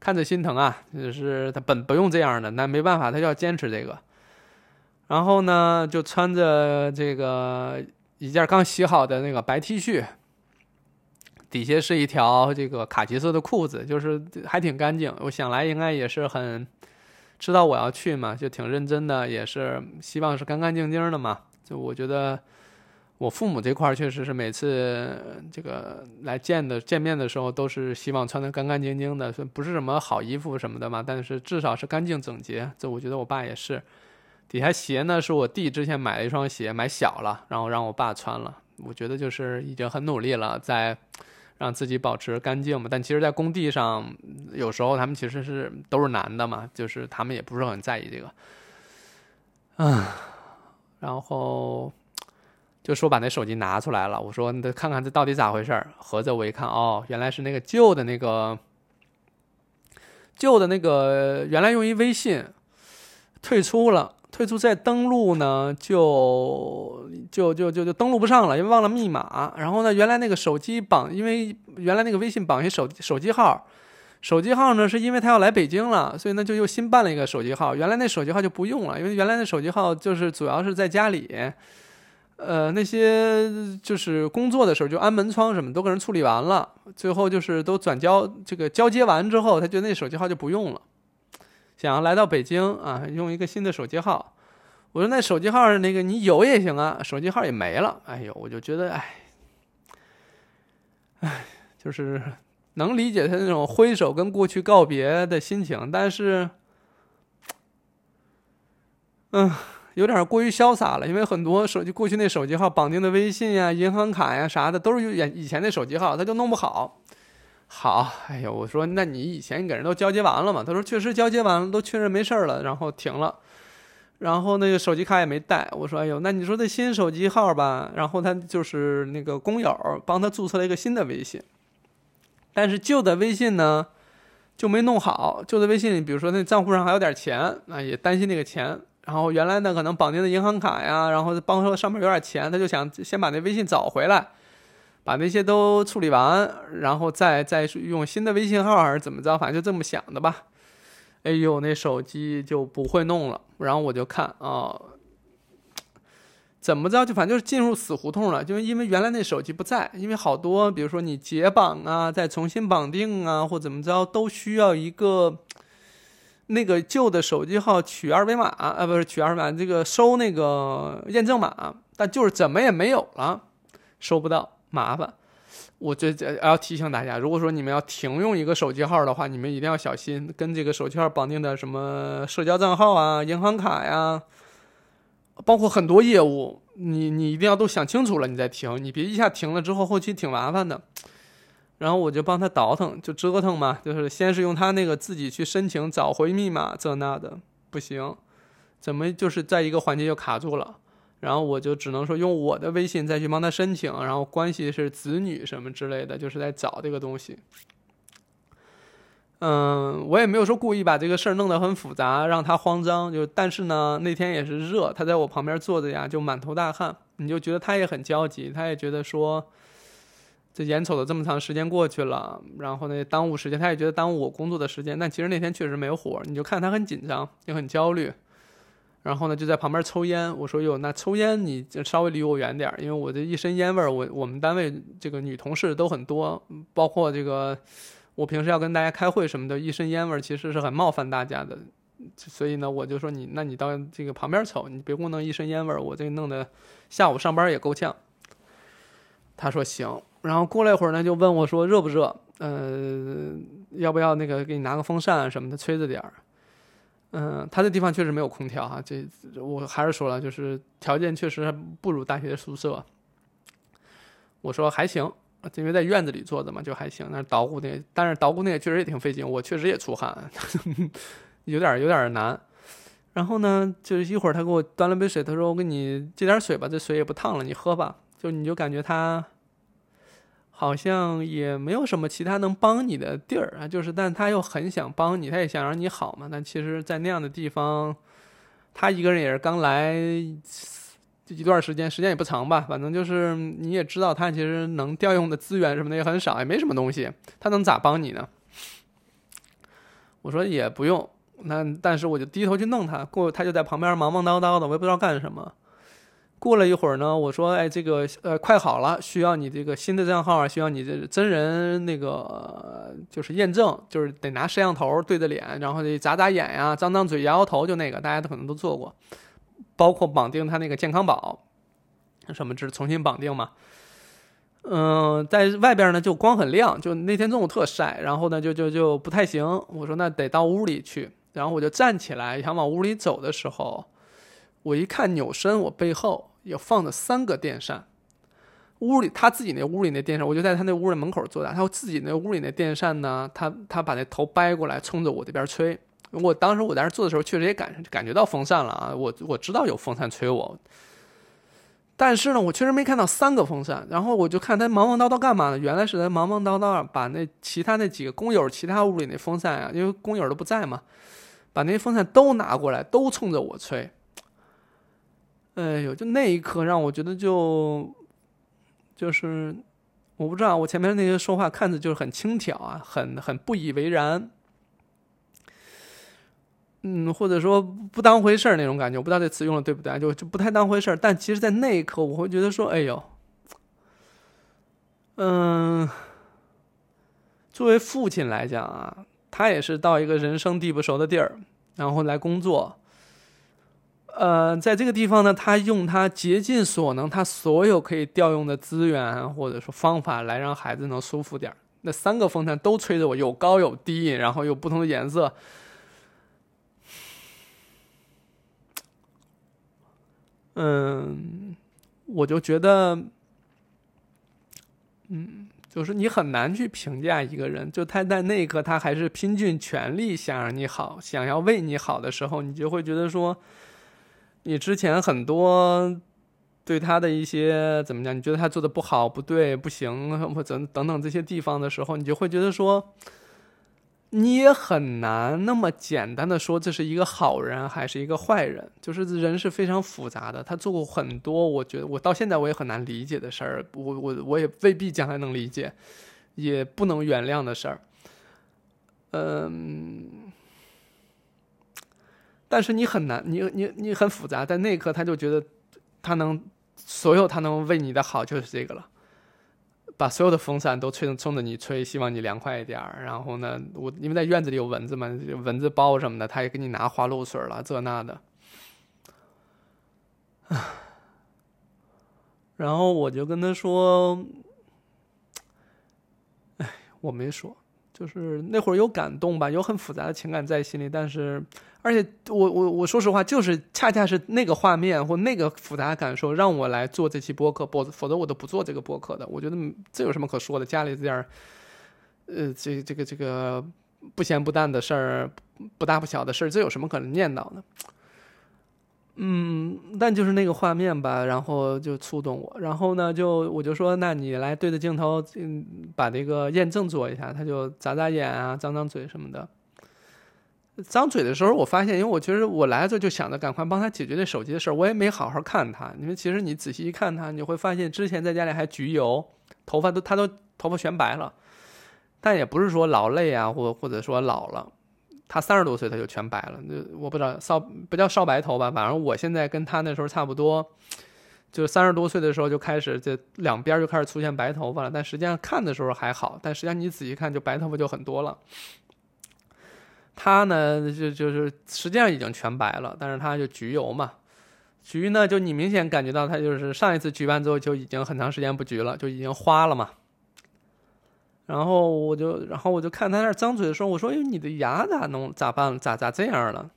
看着心疼啊，就是他本不用这样的，那没办法，他就要坚持这个。然后呢，就穿着这个一件刚洗好的那个白 T 恤。底下是一条这个卡其色的裤子，就是还挺干净。我想来应该也是很知道我要去嘛，就挺认真的，也是希望是干干净净的嘛。就我觉得我父母这块确实是每次这个来见的见面的时候，都是希望穿的干干净净的，不是什么好衣服什么的嘛，但是至少是干净整洁。这我觉得我爸也是。底下鞋呢是我弟之前买了一双鞋，买小了，然后让我爸穿了。我觉得就是已经很努力了，在。让自己保持干净嘛，但其实，在工地上，有时候他们其实是都是男的嘛，就是他们也不是很在意这个，嗯，然后就说把那手机拿出来了，我说你得看看这到底咋回事儿。合着我一看，哦，原来是那个旧的那个旧的那个，原来用于微信退出了。退出再登录呢，就就就就就登录不上了，因为忘了密码。然后呢，原来那个手机绑，因为原来那个微信绑一手手机号，手机号呢是因为他要来北京了，所以呢就又新办了一个手机号。原来那手机号就不用了，因为原来那手机号就是主要是在家里，呃，那些就是工作的时候就安门窗什么都给人处理完了，最后就是都转交这个交接完之后，他觉得那手机号就不用了。想要来到北京啊，用一个新的手机号。我说那手机号那个你有也行啊，手机号也没了。哎呦，我就觉得哎，哎，就是能理解他那种挥手跟过去告别的心情，但是，嗯，有点过于潇洒了。因为很多手机过去那手机号绑定的微信呀、银行卡呀啥的，都是以以前那手机号，他就弄不好。好，哎呦，我说，那你以前给人都交接完了吗？他说确实交接完了，都确认没事了，然后停了，然后那个手机卡也没带。我说，哎呦，那你说这新手机号吧，然后他就是那个工友帮他注册了一个新的微信，但是旧的微信呢就没弄好，旧的微信比如说那账户上还有点钱，啊，也担心那个钱，然后原来呢可能绑定的银行卡呀，然后帮说上面有点钱，他就想先把那微信找回来。把那些都处理完，然后再再用新的微信号还是怎么着，反正就这么想的吧。哎呦，那手机就不会弄了。然后我就看啊，怎么着就反正就是进入死胡同了，就是因为原来那手机不在，因为好多比如说你解绑啊，再重新绑定啊，或怎么着都需要一个那个旧的手机号取二维码啊，不是取二维码，这个收那个验证码，但就是怎么也没有了，收不到，麻烦。我这这要提醒大家，如果说你们要停用一个手机号的话，你们一定要小心，跟这个手机号绑定的什么社交账号啊、银行卡呀。包括很多业务，你你一定要都想清楚了，你再停，你别一下停了之后，后期挺麻烦的。然后我就帮他倒腾，就折腾嘛，就是先是用他那个自己去申请找回密码，这那的不行，怎么就是在一个环节就卡住了？然后我就只能说用我的微信再去帮他申请，然后关系是子女什么之类的，就是在找这个东西。嗯，我也没有说故意把这个事儿弄得很复杂，让他慌张。就但是呢，那天也是热，他在我旁边坐着呀，就满头大汗。你就觉得他也很焦急，他也觉得说，这眼瞅着这么长时间过去了，然后呢耽误时间，他也觉得耽误我工作的时间。但其实那天确实没有火，你就看他很紧张，也很焦虑。然后呢就在旁边抽烟。我说哟，那抽烟你就稍微离我远点，因为我这一身烟味儿。我我们单位这个女同事都很多，包括这个。我平时要跟大家开会什么的，一身烟味其实是很冒犯大家的，所以呢，我就说你，那你到这个旁边瞅，你别给我弄一身烟味儿，我这弄得下午上班也够呛。他说行，然后过了一会儿呢，就问我说热不热？呃，要不要那个给你拿个风扇什么的吹着点儿？嗯，他的地方确实没有空调哈，这我还是说了，就是条件确实不如大学宿舍。我说还行。因为在院子里坐着嘛，就还行。那捣鼓那，但是捣鼓那个确实也挺费劲，我确实也出汗，<laughs> 有点有点难。然后呢，就是一会儿他给我端了杯水，他说：“我给你接点水吧，这水也不烫了，你喝吧。”就你就感觉他好像也没有什么其他能帮你的地儿啊，就是，但他又很想帮你，他也想让你好嘛。但其实，在那样的地方，他一个人也是刚来。一段时间，时间也不长吧，反正就是你也知道，他其实能调用的资源什么的也很少，也没什么东西，他能咋帮你呢？我说也不用，那但是我就低头去弄他，过他就在旁边忙忙叨叨的，我也不知道干什么。过了一会儿呢，我说，哎，这个呃快好了，需要你这个新的账号，需要你这真人那个就是验证，就是得拿摄像头对着脸，然后得眨眨眼呀，张张嘴，摇摇头，就那个大家都可能都做过。包括绑定他那个健康宝，什么这重新绑定嘛？嗯，在外边呢就光很亮，就那天中午特晒，然后呢就就就不太行。我说那得到屋里去，然后我就站起来想往屋里走的时候，我一看扭身，我背后有放的三个电扇。屋里他自己那屋里那电扇，我就在他那屋的门口坐着，他自己那屋里那电扇呢，他他把那头掰过来冲着我这边吹。我当时我在那坐的时候，确实也感感觉到风扇了啊！我我知道有风扇吹我，但是呢，我确实没看到三个风扇。然后我就看他忙忙叨叨干嘛呢？原来是在忙忙叨叨把那其他那几个工友、其他屋里那风扇啊，因为工友都不在嘛，把那风扇都拿过来，都冲着我吹。哎呦，就那一刻让我觉得就就是我不知道，我前面那些说话看着就是很轻佻啊，很很不以为然。嗯，或者说不当回事儿那种感觉，我不知道这词用的对不对，就就不太当回事儿。但其实，在那一刻，我会觉得说，哎呦，嗯，作为父亲来讲啊，他也是到一个人生地不熟的地儿，然后来工作。呃，在这个地方呢，他用他竭尽所能，他所有可以调用的资源或者说方法来让孩子能舒服点。那三个风扇都吹着我，有高有低，然后有不同的颜色。嗯，我就觉得，嗯，就是你很难去评价一个人。就他在那一刻，他还是拼尽全力想让你好，想要为你好的时候，你就会觉得说，你之前很多对他的一些怎么讲？你觉得他做的不好、不对、不行，或者等等这些地方的时候，你就会觉得说。你也很难那么简单的说这是一个好人还是一个坏人，就是人是非常复杂的。他做过很多，我觉得我到现在我也很难理解的事儿，我我我也未必将来能理解，也不能原谅的事儿。嗯，但是你很难，你你你很复杂，在那一刻他就觉得他能所有他能为你的好就是这个了。把所有的风扇都吹冲着你吹，希望你凉快一点儿。然后呢，我因为在院子里有蚊子嘛，蚊子包什么的，他也给你拿花露水了，这那的。然后我就跟他说：“哎，我没说，就是那会儿有感动吧，有很复杂的情感在心里，但是。”而且我我我说实话，就是恰恰是那个画面或那个复杂感受，让我来做这期播客，否否则我都不做这个播客的。我觉得这有什么可说的？家里这点呃，这这个这个不咸不淡的事儿，不大不小的事儿，这有什么可能念叨的？嗯，但就是那个画面吧，然后就触动我。然后呢，就我就说，那你来对着镜头，嗯，把这个验证做一下。他就眨眨眼啊，张张嘴什么的。张嘴的时候，我发现，因为我觉得我来这就想着赶快帮他解决这手机的事儿，我也没好好看他。因为其实你仔细一看他，你会发现之前在家里还焗油，头发都他都头发全白了，但也不是说劳累啊，或或者说老了，他三十多岁他就全白了。那我不知道少不叫少白头吧，反正我现在跟他那时候差不多，就是三十多岁的时候就开始这两边就开始出现白头发了。但实际上看的时候还好，但实际上你仔细看就白头发就很多了。他呢，就就是实际上已经全白了，但是他就焗油嘛，焗呢，就你明显感觉到他就是上一次焗完之后就已经很长时间不焗了，就已经花了嘛。然后我就，然后我就看他那张嘴的时候，我说：“哎，你的牙咋弄？咋办？咋咋这样了？”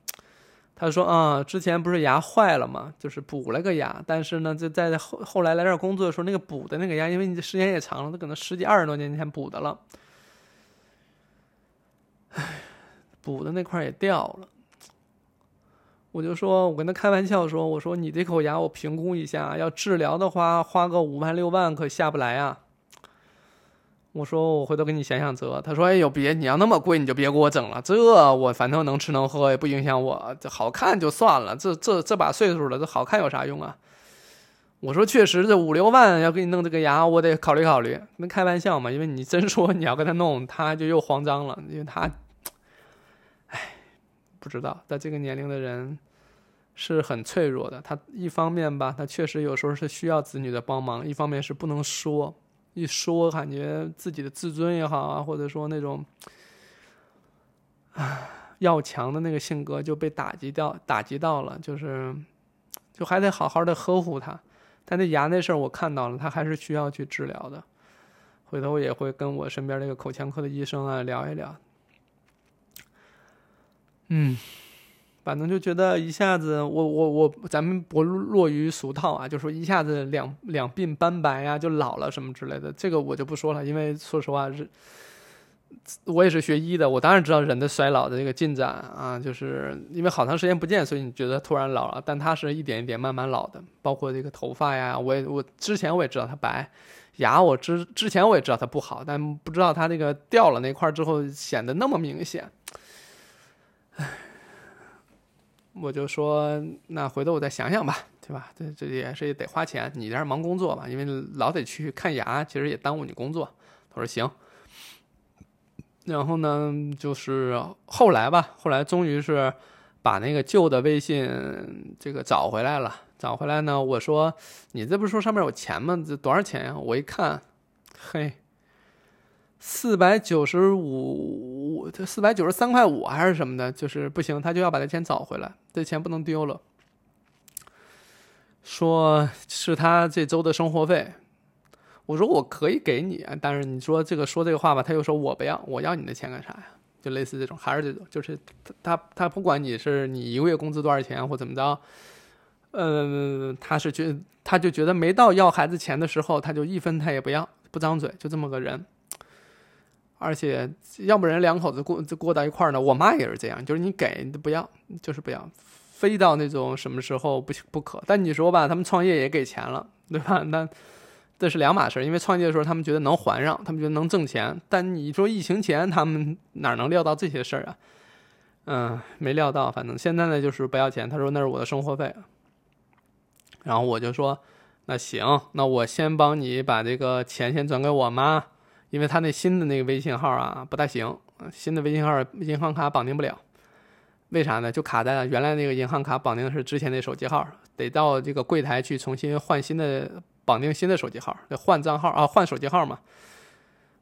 他说：“啊，之前不是牙坏了嘛，就是补了个牙，但是呢，就在后后来来这儿工作的时候，那个补的那个牙，因为你时间也长了，他可能十几二十多年前补的了。”唉。补的那块也掉了，我就说，我跟他开玩笑说，我说你这口牙我评估一下，要治疗的话，花个五万六万可下不来啊。我说我回头给你想想辙。他说，哎呦别，你要那么贵你就别给我整了，这我反正能吃能喝也不影响我，这好看就算了，这这这把岁数了，这好看有啥用啊？我说确实，这五六万要给你弄这个牙，我得考虑考虑。那开玩笑嘛，因为你真说你要跟他弄，他就又慌张了，因为他。不知道，在这个年龄的人是很脆弱的。他一方面吧，他确实有时候是需要子女的帮忙；一方面是不能说，一说感觉自己的自尊也好啊，或者说那种啊要强的那个性格就被打击掉，打击到了，就是就还得好好的呵护他。但那牙那事儿我看到了，他还是需要去治疗的。回头也会跟我身边那个口腔科的医生啊聊一聊。嗯，反正就觉得一下子，我我我，咱们不落于俗套啊，就说一下子两两鬓斑白呀，就老了什么之类的，这个我就不说了，因为说实话是，我也是学医的，我当然知道人的衰老的这个进展啊，就是因为好长时间不见，所以你觉得突然老了，但它是一点一点慢慢老的，包括这个头发呀，我也我之前我也知道它白，牙我之之前我也知道它不好，但不知道它那个掉了那块之后显得那么明显。我就说，那回头我再想想吧，对吧？这这也是得花钱，你在这忙工作吧，因为老得去看牙，其实也耽误你工作。他说行。然后呢，就是后来吧，后来终于是把那个旧的微信这个找回来了。找回来呢，我说你这不是说上面有钱吗？这多少钱呀？我一看，嘿。四百九十五，这四百九十三块五还是什么的，就是不行，他就要把这钱找回来，这钱不能丢了。说是他这周的生活费，我说我可以给你，但是你说这个说这个话吧，他又说我不要，我要你的钱干啥呀？就类似这种，还是这种，就是他他他不管你是你一个月工资多少钱或怎么着，嗯，他是觉他就觉得没到要孩子钱的时候，他就一分他也不要，不张嘴，就这么个人。而且，要不然两口子过过到一块儿呢？我妈也是这样，就是你给不要，就是不要，非到那种什么时候不行不可。但你说吧，他们创业也给钱了，对吧？<laughs> 那这是两码事。因为创业的时候，他们觉得能还上，他们觉得能挣钱。但你说疫情前，他们哪能料到这些事儿啊？嗯，没料到。反正现在呢，就是不要钱。他说那是我的生活费。然后我就说，那行，那我先帮你把这个钱先转给我妈。因为他那新的那个微信号啊不大行，新的微信号银行卡绑定不了。为啥呢？就卡在了原来那个银行卡绑定的是之前那手机号，得到这个柜台去重新换新的绑定新的手机号，得换账号啊，换手机号嘛。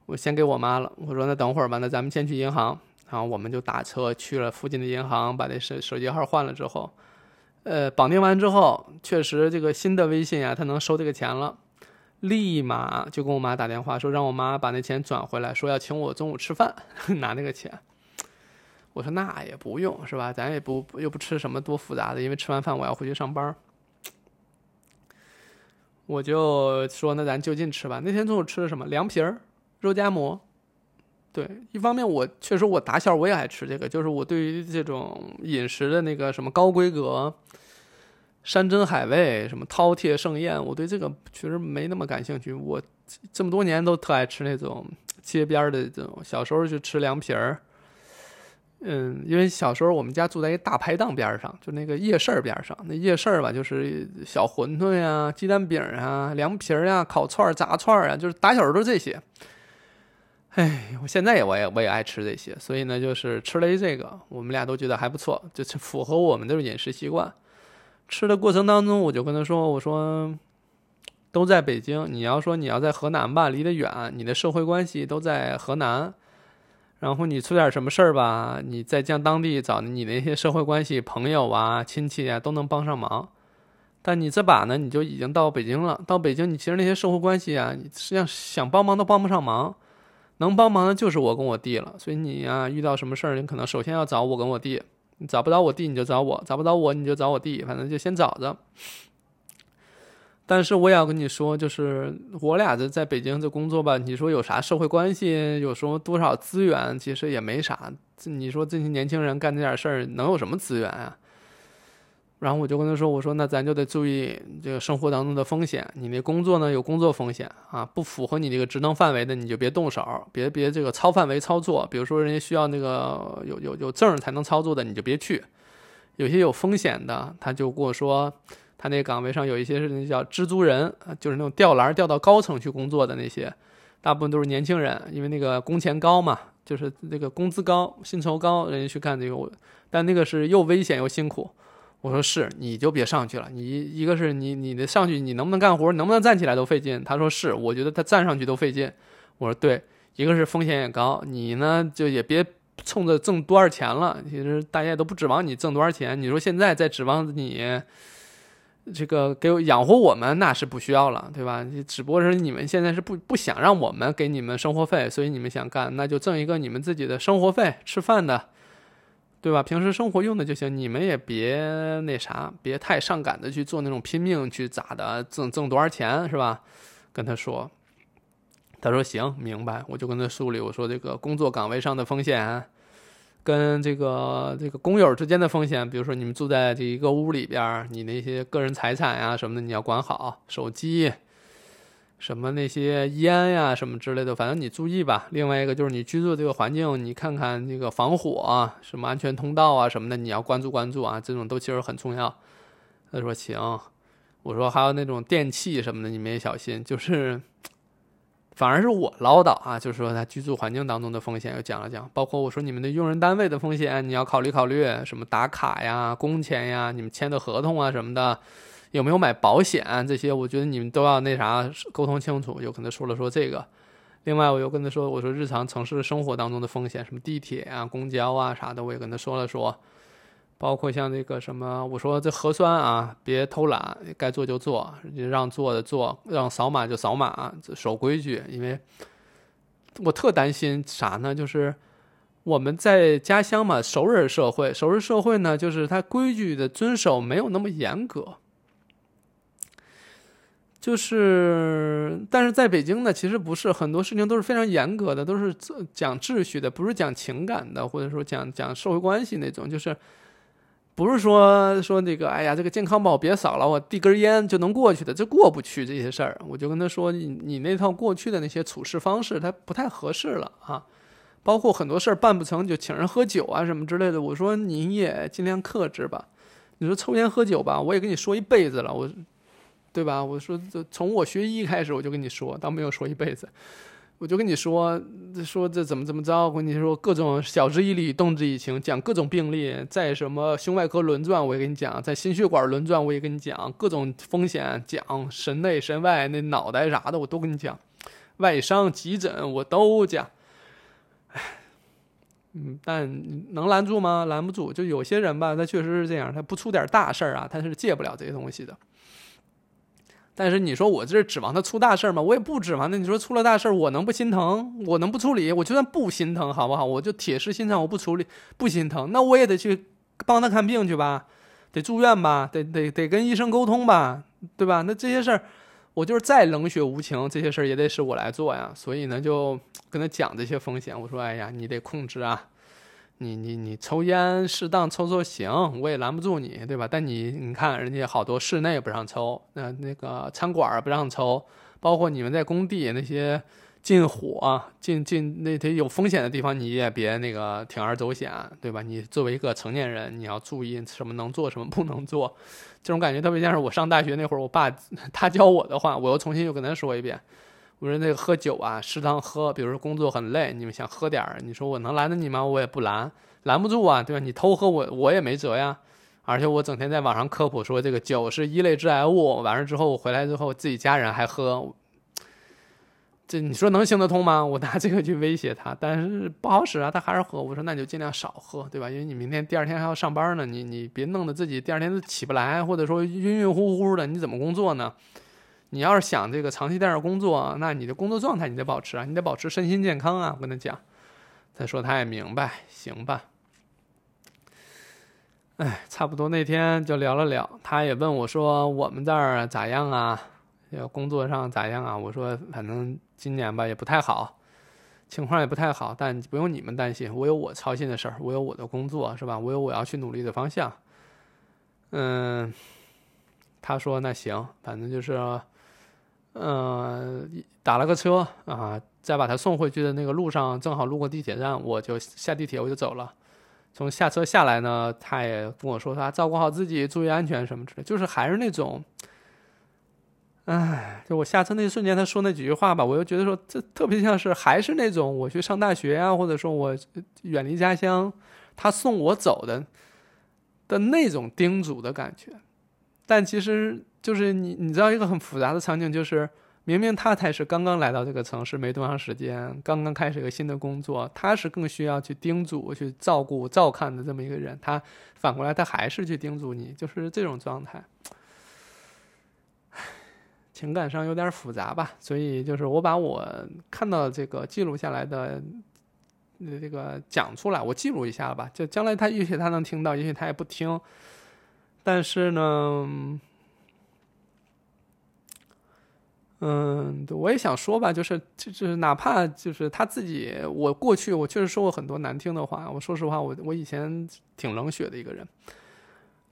我先给我妈了，我说那等会儿吧，那咱们先去银行。然后我们就打车去了附近的银行，把那手手机号换了之后，呃，绑定完之后，确实这个新的微信啊，它能收这个钱了，立马就跟我妈打电话说让我妈把那钱转回来，说要请我中午吃饭 <laughs> 拿那个钱。我说那也不用是吧？咱也不又不吃什么多复杂的，因为吃完饭我要回去上班。我就说那咱就近吃吧。那天中午吃的什么？凉皮儿、肉夹馍。对，一方面我确实我打小我也爱吃这个，就是我对于这种饮食的那个什么高规格、山珍海味、什么饕餮盛宴，我对这个确实没那么感兴趣。我这么多年都特爱吃那种街边的这种，小时候就吃凉皮儿。嗯，因为小时候我们家住在一大排档边上，就那个夜市边上。那夜市吧，就是小馄饨呀、鸡蛋饼啊、凉皮儿呀、烤串、炸串啊，就是打小都是这些。哎，我现在也我也我也爱吃这些，所以呢，就是吃了一这个，我们俩都觉得还不错，就是符合我们的饮食习惯。吃的过程当中，我就跟他说：“我说都在北京，你要说你要在河南吧，离得远，你的社会关系都在河南。”然后你出点什么事儿吧，你在江当地找你那些社会关系、朋友啊、亲戚啊都能帮上忙。但你这把呢，你就已经到北京了。到北京，你其实那些社会关系啊，你实际上想帮忙都帮不上忙。能帮忙的就是我跟我弟了。所以你啊，遇到什么事儿，你可能首先要找我跟我弟。你找不着我弟，你就找我；找不着我，你就找我弟。反正就先找着。但是我也要跟你说，就是我俩这在北京这工作吧，你说有啥社会关系，有什么多少资源，其实也没啥。你说这些年轻人干这点事儿，能有什么资源啊？然后我就跟他说：“我说那咱就得注意这个生活当中的风险。你那工作呢有工作风险啊，不符合你这个职能范围的，你就别动手，别别这个超范围操作。比如说人家需要那个有有有证才能操作的，你就别去。有些有风险的，他就跟我说。”他那岗位上有一些是那叫蜘蛛人，就是那种吊篮吊到高层去工作的那些，大部分都是年轻人，因为那个工钱高嘛，就是那个工资高、薪酬高，人家去干这个。但那个是又危险又辛苦。我说是，你就别上去了。你一个是你你的上去，你能不能干活，能不能站起来都费劲。他说是，我觉得他站上去都费劲。我说对，一个是风险也高，你呢就也别冲着挣多少钱了。其实大家都不指望你挣多少钱。你说现在在指望你。这个给我养活我们那是不需要了，对吧？只不过是你们现在是不不想让我们给你们生活费，所以你们想干，那就挣一个你们自己的生活费，吃饭的，对吧？平时生活用的就行。你们也别那啥，别太上赶的去做那种拼命去咋的，挣挣多少钱是吧？跟他说，他说行，明白。我就跟他梳理，我说这个工作岗位上的风险。跟这个这个工友之间的风险，比如说你们住在这一个屋里边，你那些个人财产呀什么的你要管好，手机，什么那些烟呀什么之类的，反正你注意吧。另外一个就是你居住这个环境，你看看这个防火啊，什么安全通道啊什么的，你要关注关注啊，这种都其实很重要。他说行，我说还有那种电器什么的，你们也小心，就是。反而是我唠叨啊，就是说他居住环境当中的风险又讲了讲，包括我说你们的用人单位的风险，你要考虑考虑，什么打卡呀、工钱呀、你们签的合同啊什么的，有没有买保险这些，我觉得你们都要那啥沟通清楚。有可能说了说这个，另外我又跟他说，我说日常城市生活当中的风险，什么地铁啊、公交啊啥的，我也跟他说了说。包括像那个什么，我说这核酸啊，别偷懒，该做就做，让做的做，让扫码就扫码，守规矩。因为我特担心啥呢？就是我们在家乡嘛，熟人社会，熟人社会呢，就是他规矩的遵守没有那么严格。就是，但是在北京呢，其实不是很多事情都是非常严格的，都是讲秩序的，不是讲情感的，或者说讲讲社会关系那种，就是。不是说说那个，哎呀，这个健康宝别扫了，我递根烟就能过去的，这过不去这些事儿。我就跟他说，你你那套过去的那些处事方式，它不太合适了啊。包括很多事儿办不成就请人喝酒啊什么之类的。我说你也尽量克制吧。你说抽烟喝酒吧，我也跟你说一辈子了，我，对吧？我说这从我学医开始我就跟你说，倒没有说一辈子。我就跟你说说这怎么怎么着，我跟你说各种晓之以理，动之以情，讲各种病例，在什么胸外科轮转我也跟你讲，在心血管轮转我也跟你讲各种风险，讲神内神外那脑袋啥的我都跟你讲，外伤急诊我都讲。唉，嗯，但能拦住吗？拦不住。就有些人吧，他确实是这样，他不出点大事儿啊，他是戒不了这些东西的。但是你说我这指望他出大事吗？我也不指望。那你说出了大事我能不心疼？我能不处理？我就算不心疼，好不好？我就铁石心肠，我不处理，不心疼，那我也得去帮他看病去吧，得住院吧，得得得跟医生沟通吧，对吧？那这些事儿，我就是再冷血无情，这些事儿也得是我来做呀。所以呢，就跟他讲这些风险。我说，哎呀，你得控制啊。你你你抽烟适当抽抽行，我也拦不住你，对吧？但你你看人家好多室内不让抽，那那个餐馆不让抽，包括你们在工地那些进火进进那些有风险的地方，你也别那个铤而走险，对吧？你作为一个成年人，你要注意什么能做，什么不能做。这种感觉特别像是我上大学那会儿，我爸 <laughs> 他教我的话，我又重新又跟他说一遍。我说那个喝酒啊，适当喝。比如说工作很累，你们想喝点儿，你说我能拦着你吗？我也不拦，拦不住啊，对吧？你偷喝我我也没辙呀。而且我整天在网上科普说这个酒是一类致癌物，完了之后我回来之后自己家人还喝，这你说能行得通吗？我拿这个去威胁他，但是不好使啊，他还是喝。我说那就尽量少喝，对吧？因为你明天第二天还要上班呢，你你别弄得自己第二天都起不来，或者说晕晕乎乎的，你怎么工作呢？你要是想这个长期在这工作，那你的工作状态你得保持啊，你得保持身心健康啊。我跟他讲，他说他也明白，行吧。哎，差不多那天就聊了聊，他也问我说我们这儿咋样啊？要工作上咋样啊？我说反正今年吧也不太好，情况也不太好，但不用你们担心，我有我操心的事儿，我有我的工作是吧？我有我要去努力的方向。嗯，他说那行，反正就是。嗯，打了个车啊，在把他送回去的那个路上，正好路过地铁站，我就下地铁，我就走了。从下车下来呢，他也跟我说，他照顾好自己，注意安全什么之类，就是还是那种，哎，就我下车那一瞬间，他说那几句话吧，我又觉得说，这特别像是还是那种我去上大学啊，或者说我远离家乡，他送我走的的那种叮嘱的感觉，但其实。就是你，你知道一个很复杂的场景，就是明明他才是刚刚来到这个城市没多长时间，刚刚开始一个新的工作，他是更需要去叮嘱、去照顾、照看的这么一个人，他反过来他还是去叮嘱你，就是这种状态，情感上有点复杂吧。所以就是我把我看到这个记录下来的，这个讲出来，我记录一下吧。就将来他也许他能听到，也许他也不听，但是呢。嗯，我也想说吧，就是就是哪怕就是他自己，我过去我确实说过很多难听的话。我说实话，我我以前挺冷血的一个人，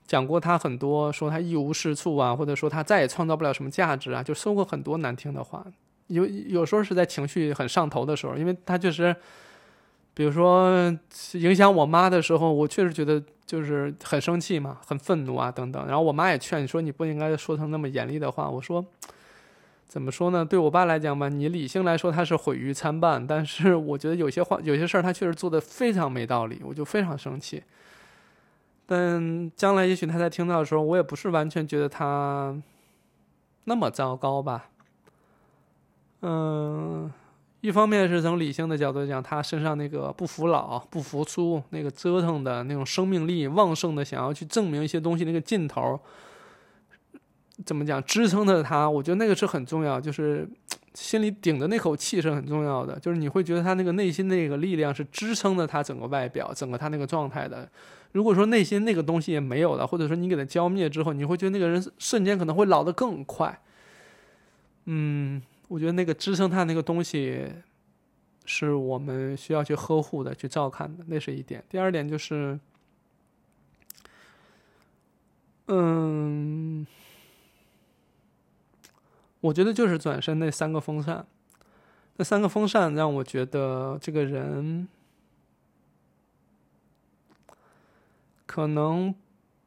讲过他很多，说他一无是处啊，或者说他再也创造不了什么价值啊，就说过很多难听的话。有有时候是在情绪很上头的时候，因为他确实，比如说影响我妈的时候，我确实觉得就是很生气嘛，很愤怒啊等等。然后我妈也劝你说你不应该说成那么严厉的话。我说。怎么说呢？对我爸来讲吧，你理性来说他是毁誉参半，但是我觉得有些话、有些事儿他确实做的非常没道理，我就非常生气。但将来也许他在听到的时候，我也不是完全觉得他那么糟糕吧。嗯，一方面是从理性的角度讲，他身上那个不服老、不服输、那个折腾的那种生命力旺盛的，想要去证明一些东西那个劲头。怎么讲支撑着他？我觉得那个是很重要，就是心里顶着那口气是很重要的。就是你会觉得他那个内心那个力量是支撑着他整个外表、整个他那个状态的。如果说内心那个东西也没有了，或者说你给他浇灭之后，你会觉得那个人瞬间可能会老得更快。嗯，我觉得那个支撑他那个东西是我们需要去呵护的、去照看的，那是一点。第二点就是，嗯。我觉得就是转身那三个风扇，那三个风扇让我觉得这个人可能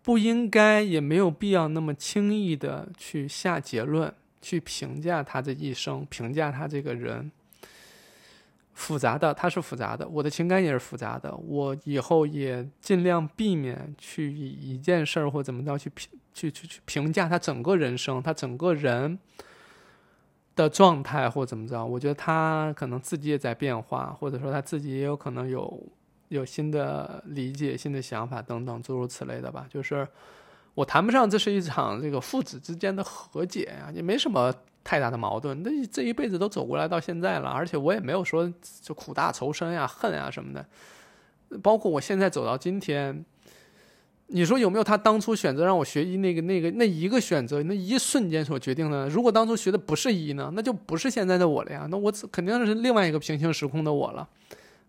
不应该，也没有必要那么轻易的去下结论，去评价他这一生，评价他这个人。复杂的，他是复杂的，我的情感也是复杂的。我以后也尽量避免去以一件事儿或怎么着去评去去去评价他整个人生，他整个人的状态或怎么着。我觉得他可能自己也在变化，或者说他自己也有可能有有新的理解、新的想法等等诸如此类的吧。就是我谈不上这是一场这个父子之间的和解呀，也没什么。太大的矛盾，那这一辈子都走过来到现在了，而且我也没有说就苦大仇深呀、恨呀什么的。包括我现在走到今天，你说有没有他当初选择让我学医那个、那个、那一个选择，那一瞬间所决定的？如果当初学的不是医呢，那就不是现在的我了呀。那我肯定是另外一个平行时空的我了。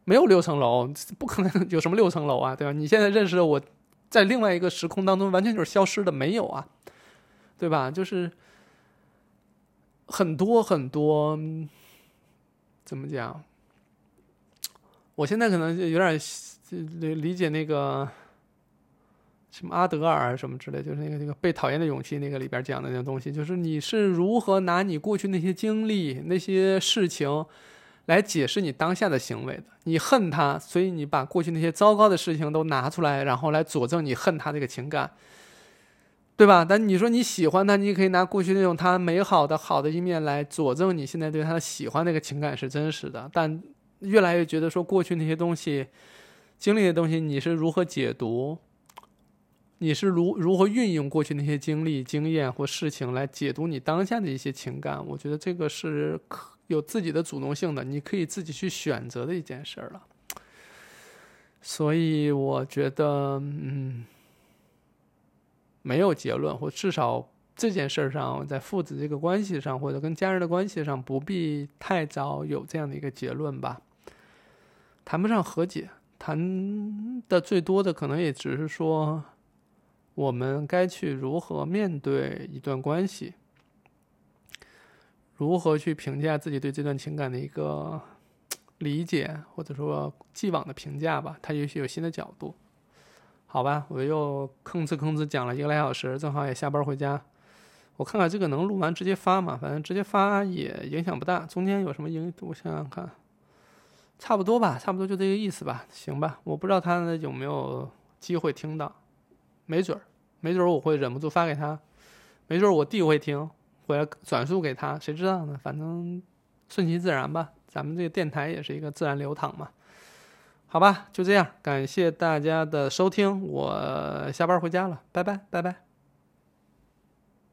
没有六层楼，不可能有什么六层楼啊，对吧？你现在认识的我在另外一个时空当中完全就是消失的，没有啊，对吧？就是。很多很多，怎么讲？我现在可能有点理理解那个什么阿德尔什么之类，就是那个那个被讨厌的勇气那个里边讲的那个东西，就是你是如何拿你过去那些经历、那些事情来解释你当下的行为的？你恨他，所以你把过去那些糟糕的事情都拿出来，然后来佐证你恨他这个情感。对吧？但你说你喜欢他，你也可以拿过去那种他美好的好的一面来佐证你现在对他的喜欢，那个情感是真实的。但越来越觉得说过去那些东西、经历的东西，你是如何解读？你是如如何运用过去那些经历、经验或事情来解读你当下的一些情感？我觉得这个是可有自己的主动性的，你可以自己去选择的一件事了。所以我觉得，嗯。没有结论，或至少这件事上，在父子这个关系上，或者跟家人的关系上，不必太早有这样的一个结论吧。谈不上和解，谈的最多的可能也只是说，我们该去如何面对一段关系，如何去评价自己对这段情感的一个理解，或者说既往的评价吧。他也许有新的角度。好吧，我又吭哧吭哧讲了一个来小时，正好也下班回家。我看看这个能录完直接发嘛？反正直接发也影响不大。中间有什么影？我想想看，差不多吧，差不多就这个意思吧。行吧，我不知道他有没有机会听到，没准儿，没准儿我会忍不住发给他，没准儿我弟会听，回来转述给他，谁知道呢？反正顺其自然吧。咱们这个电台也是一个自然流淌嘛。好吧，就这样，感谢大家的收听，我下班回家了，拜拜，拜拜。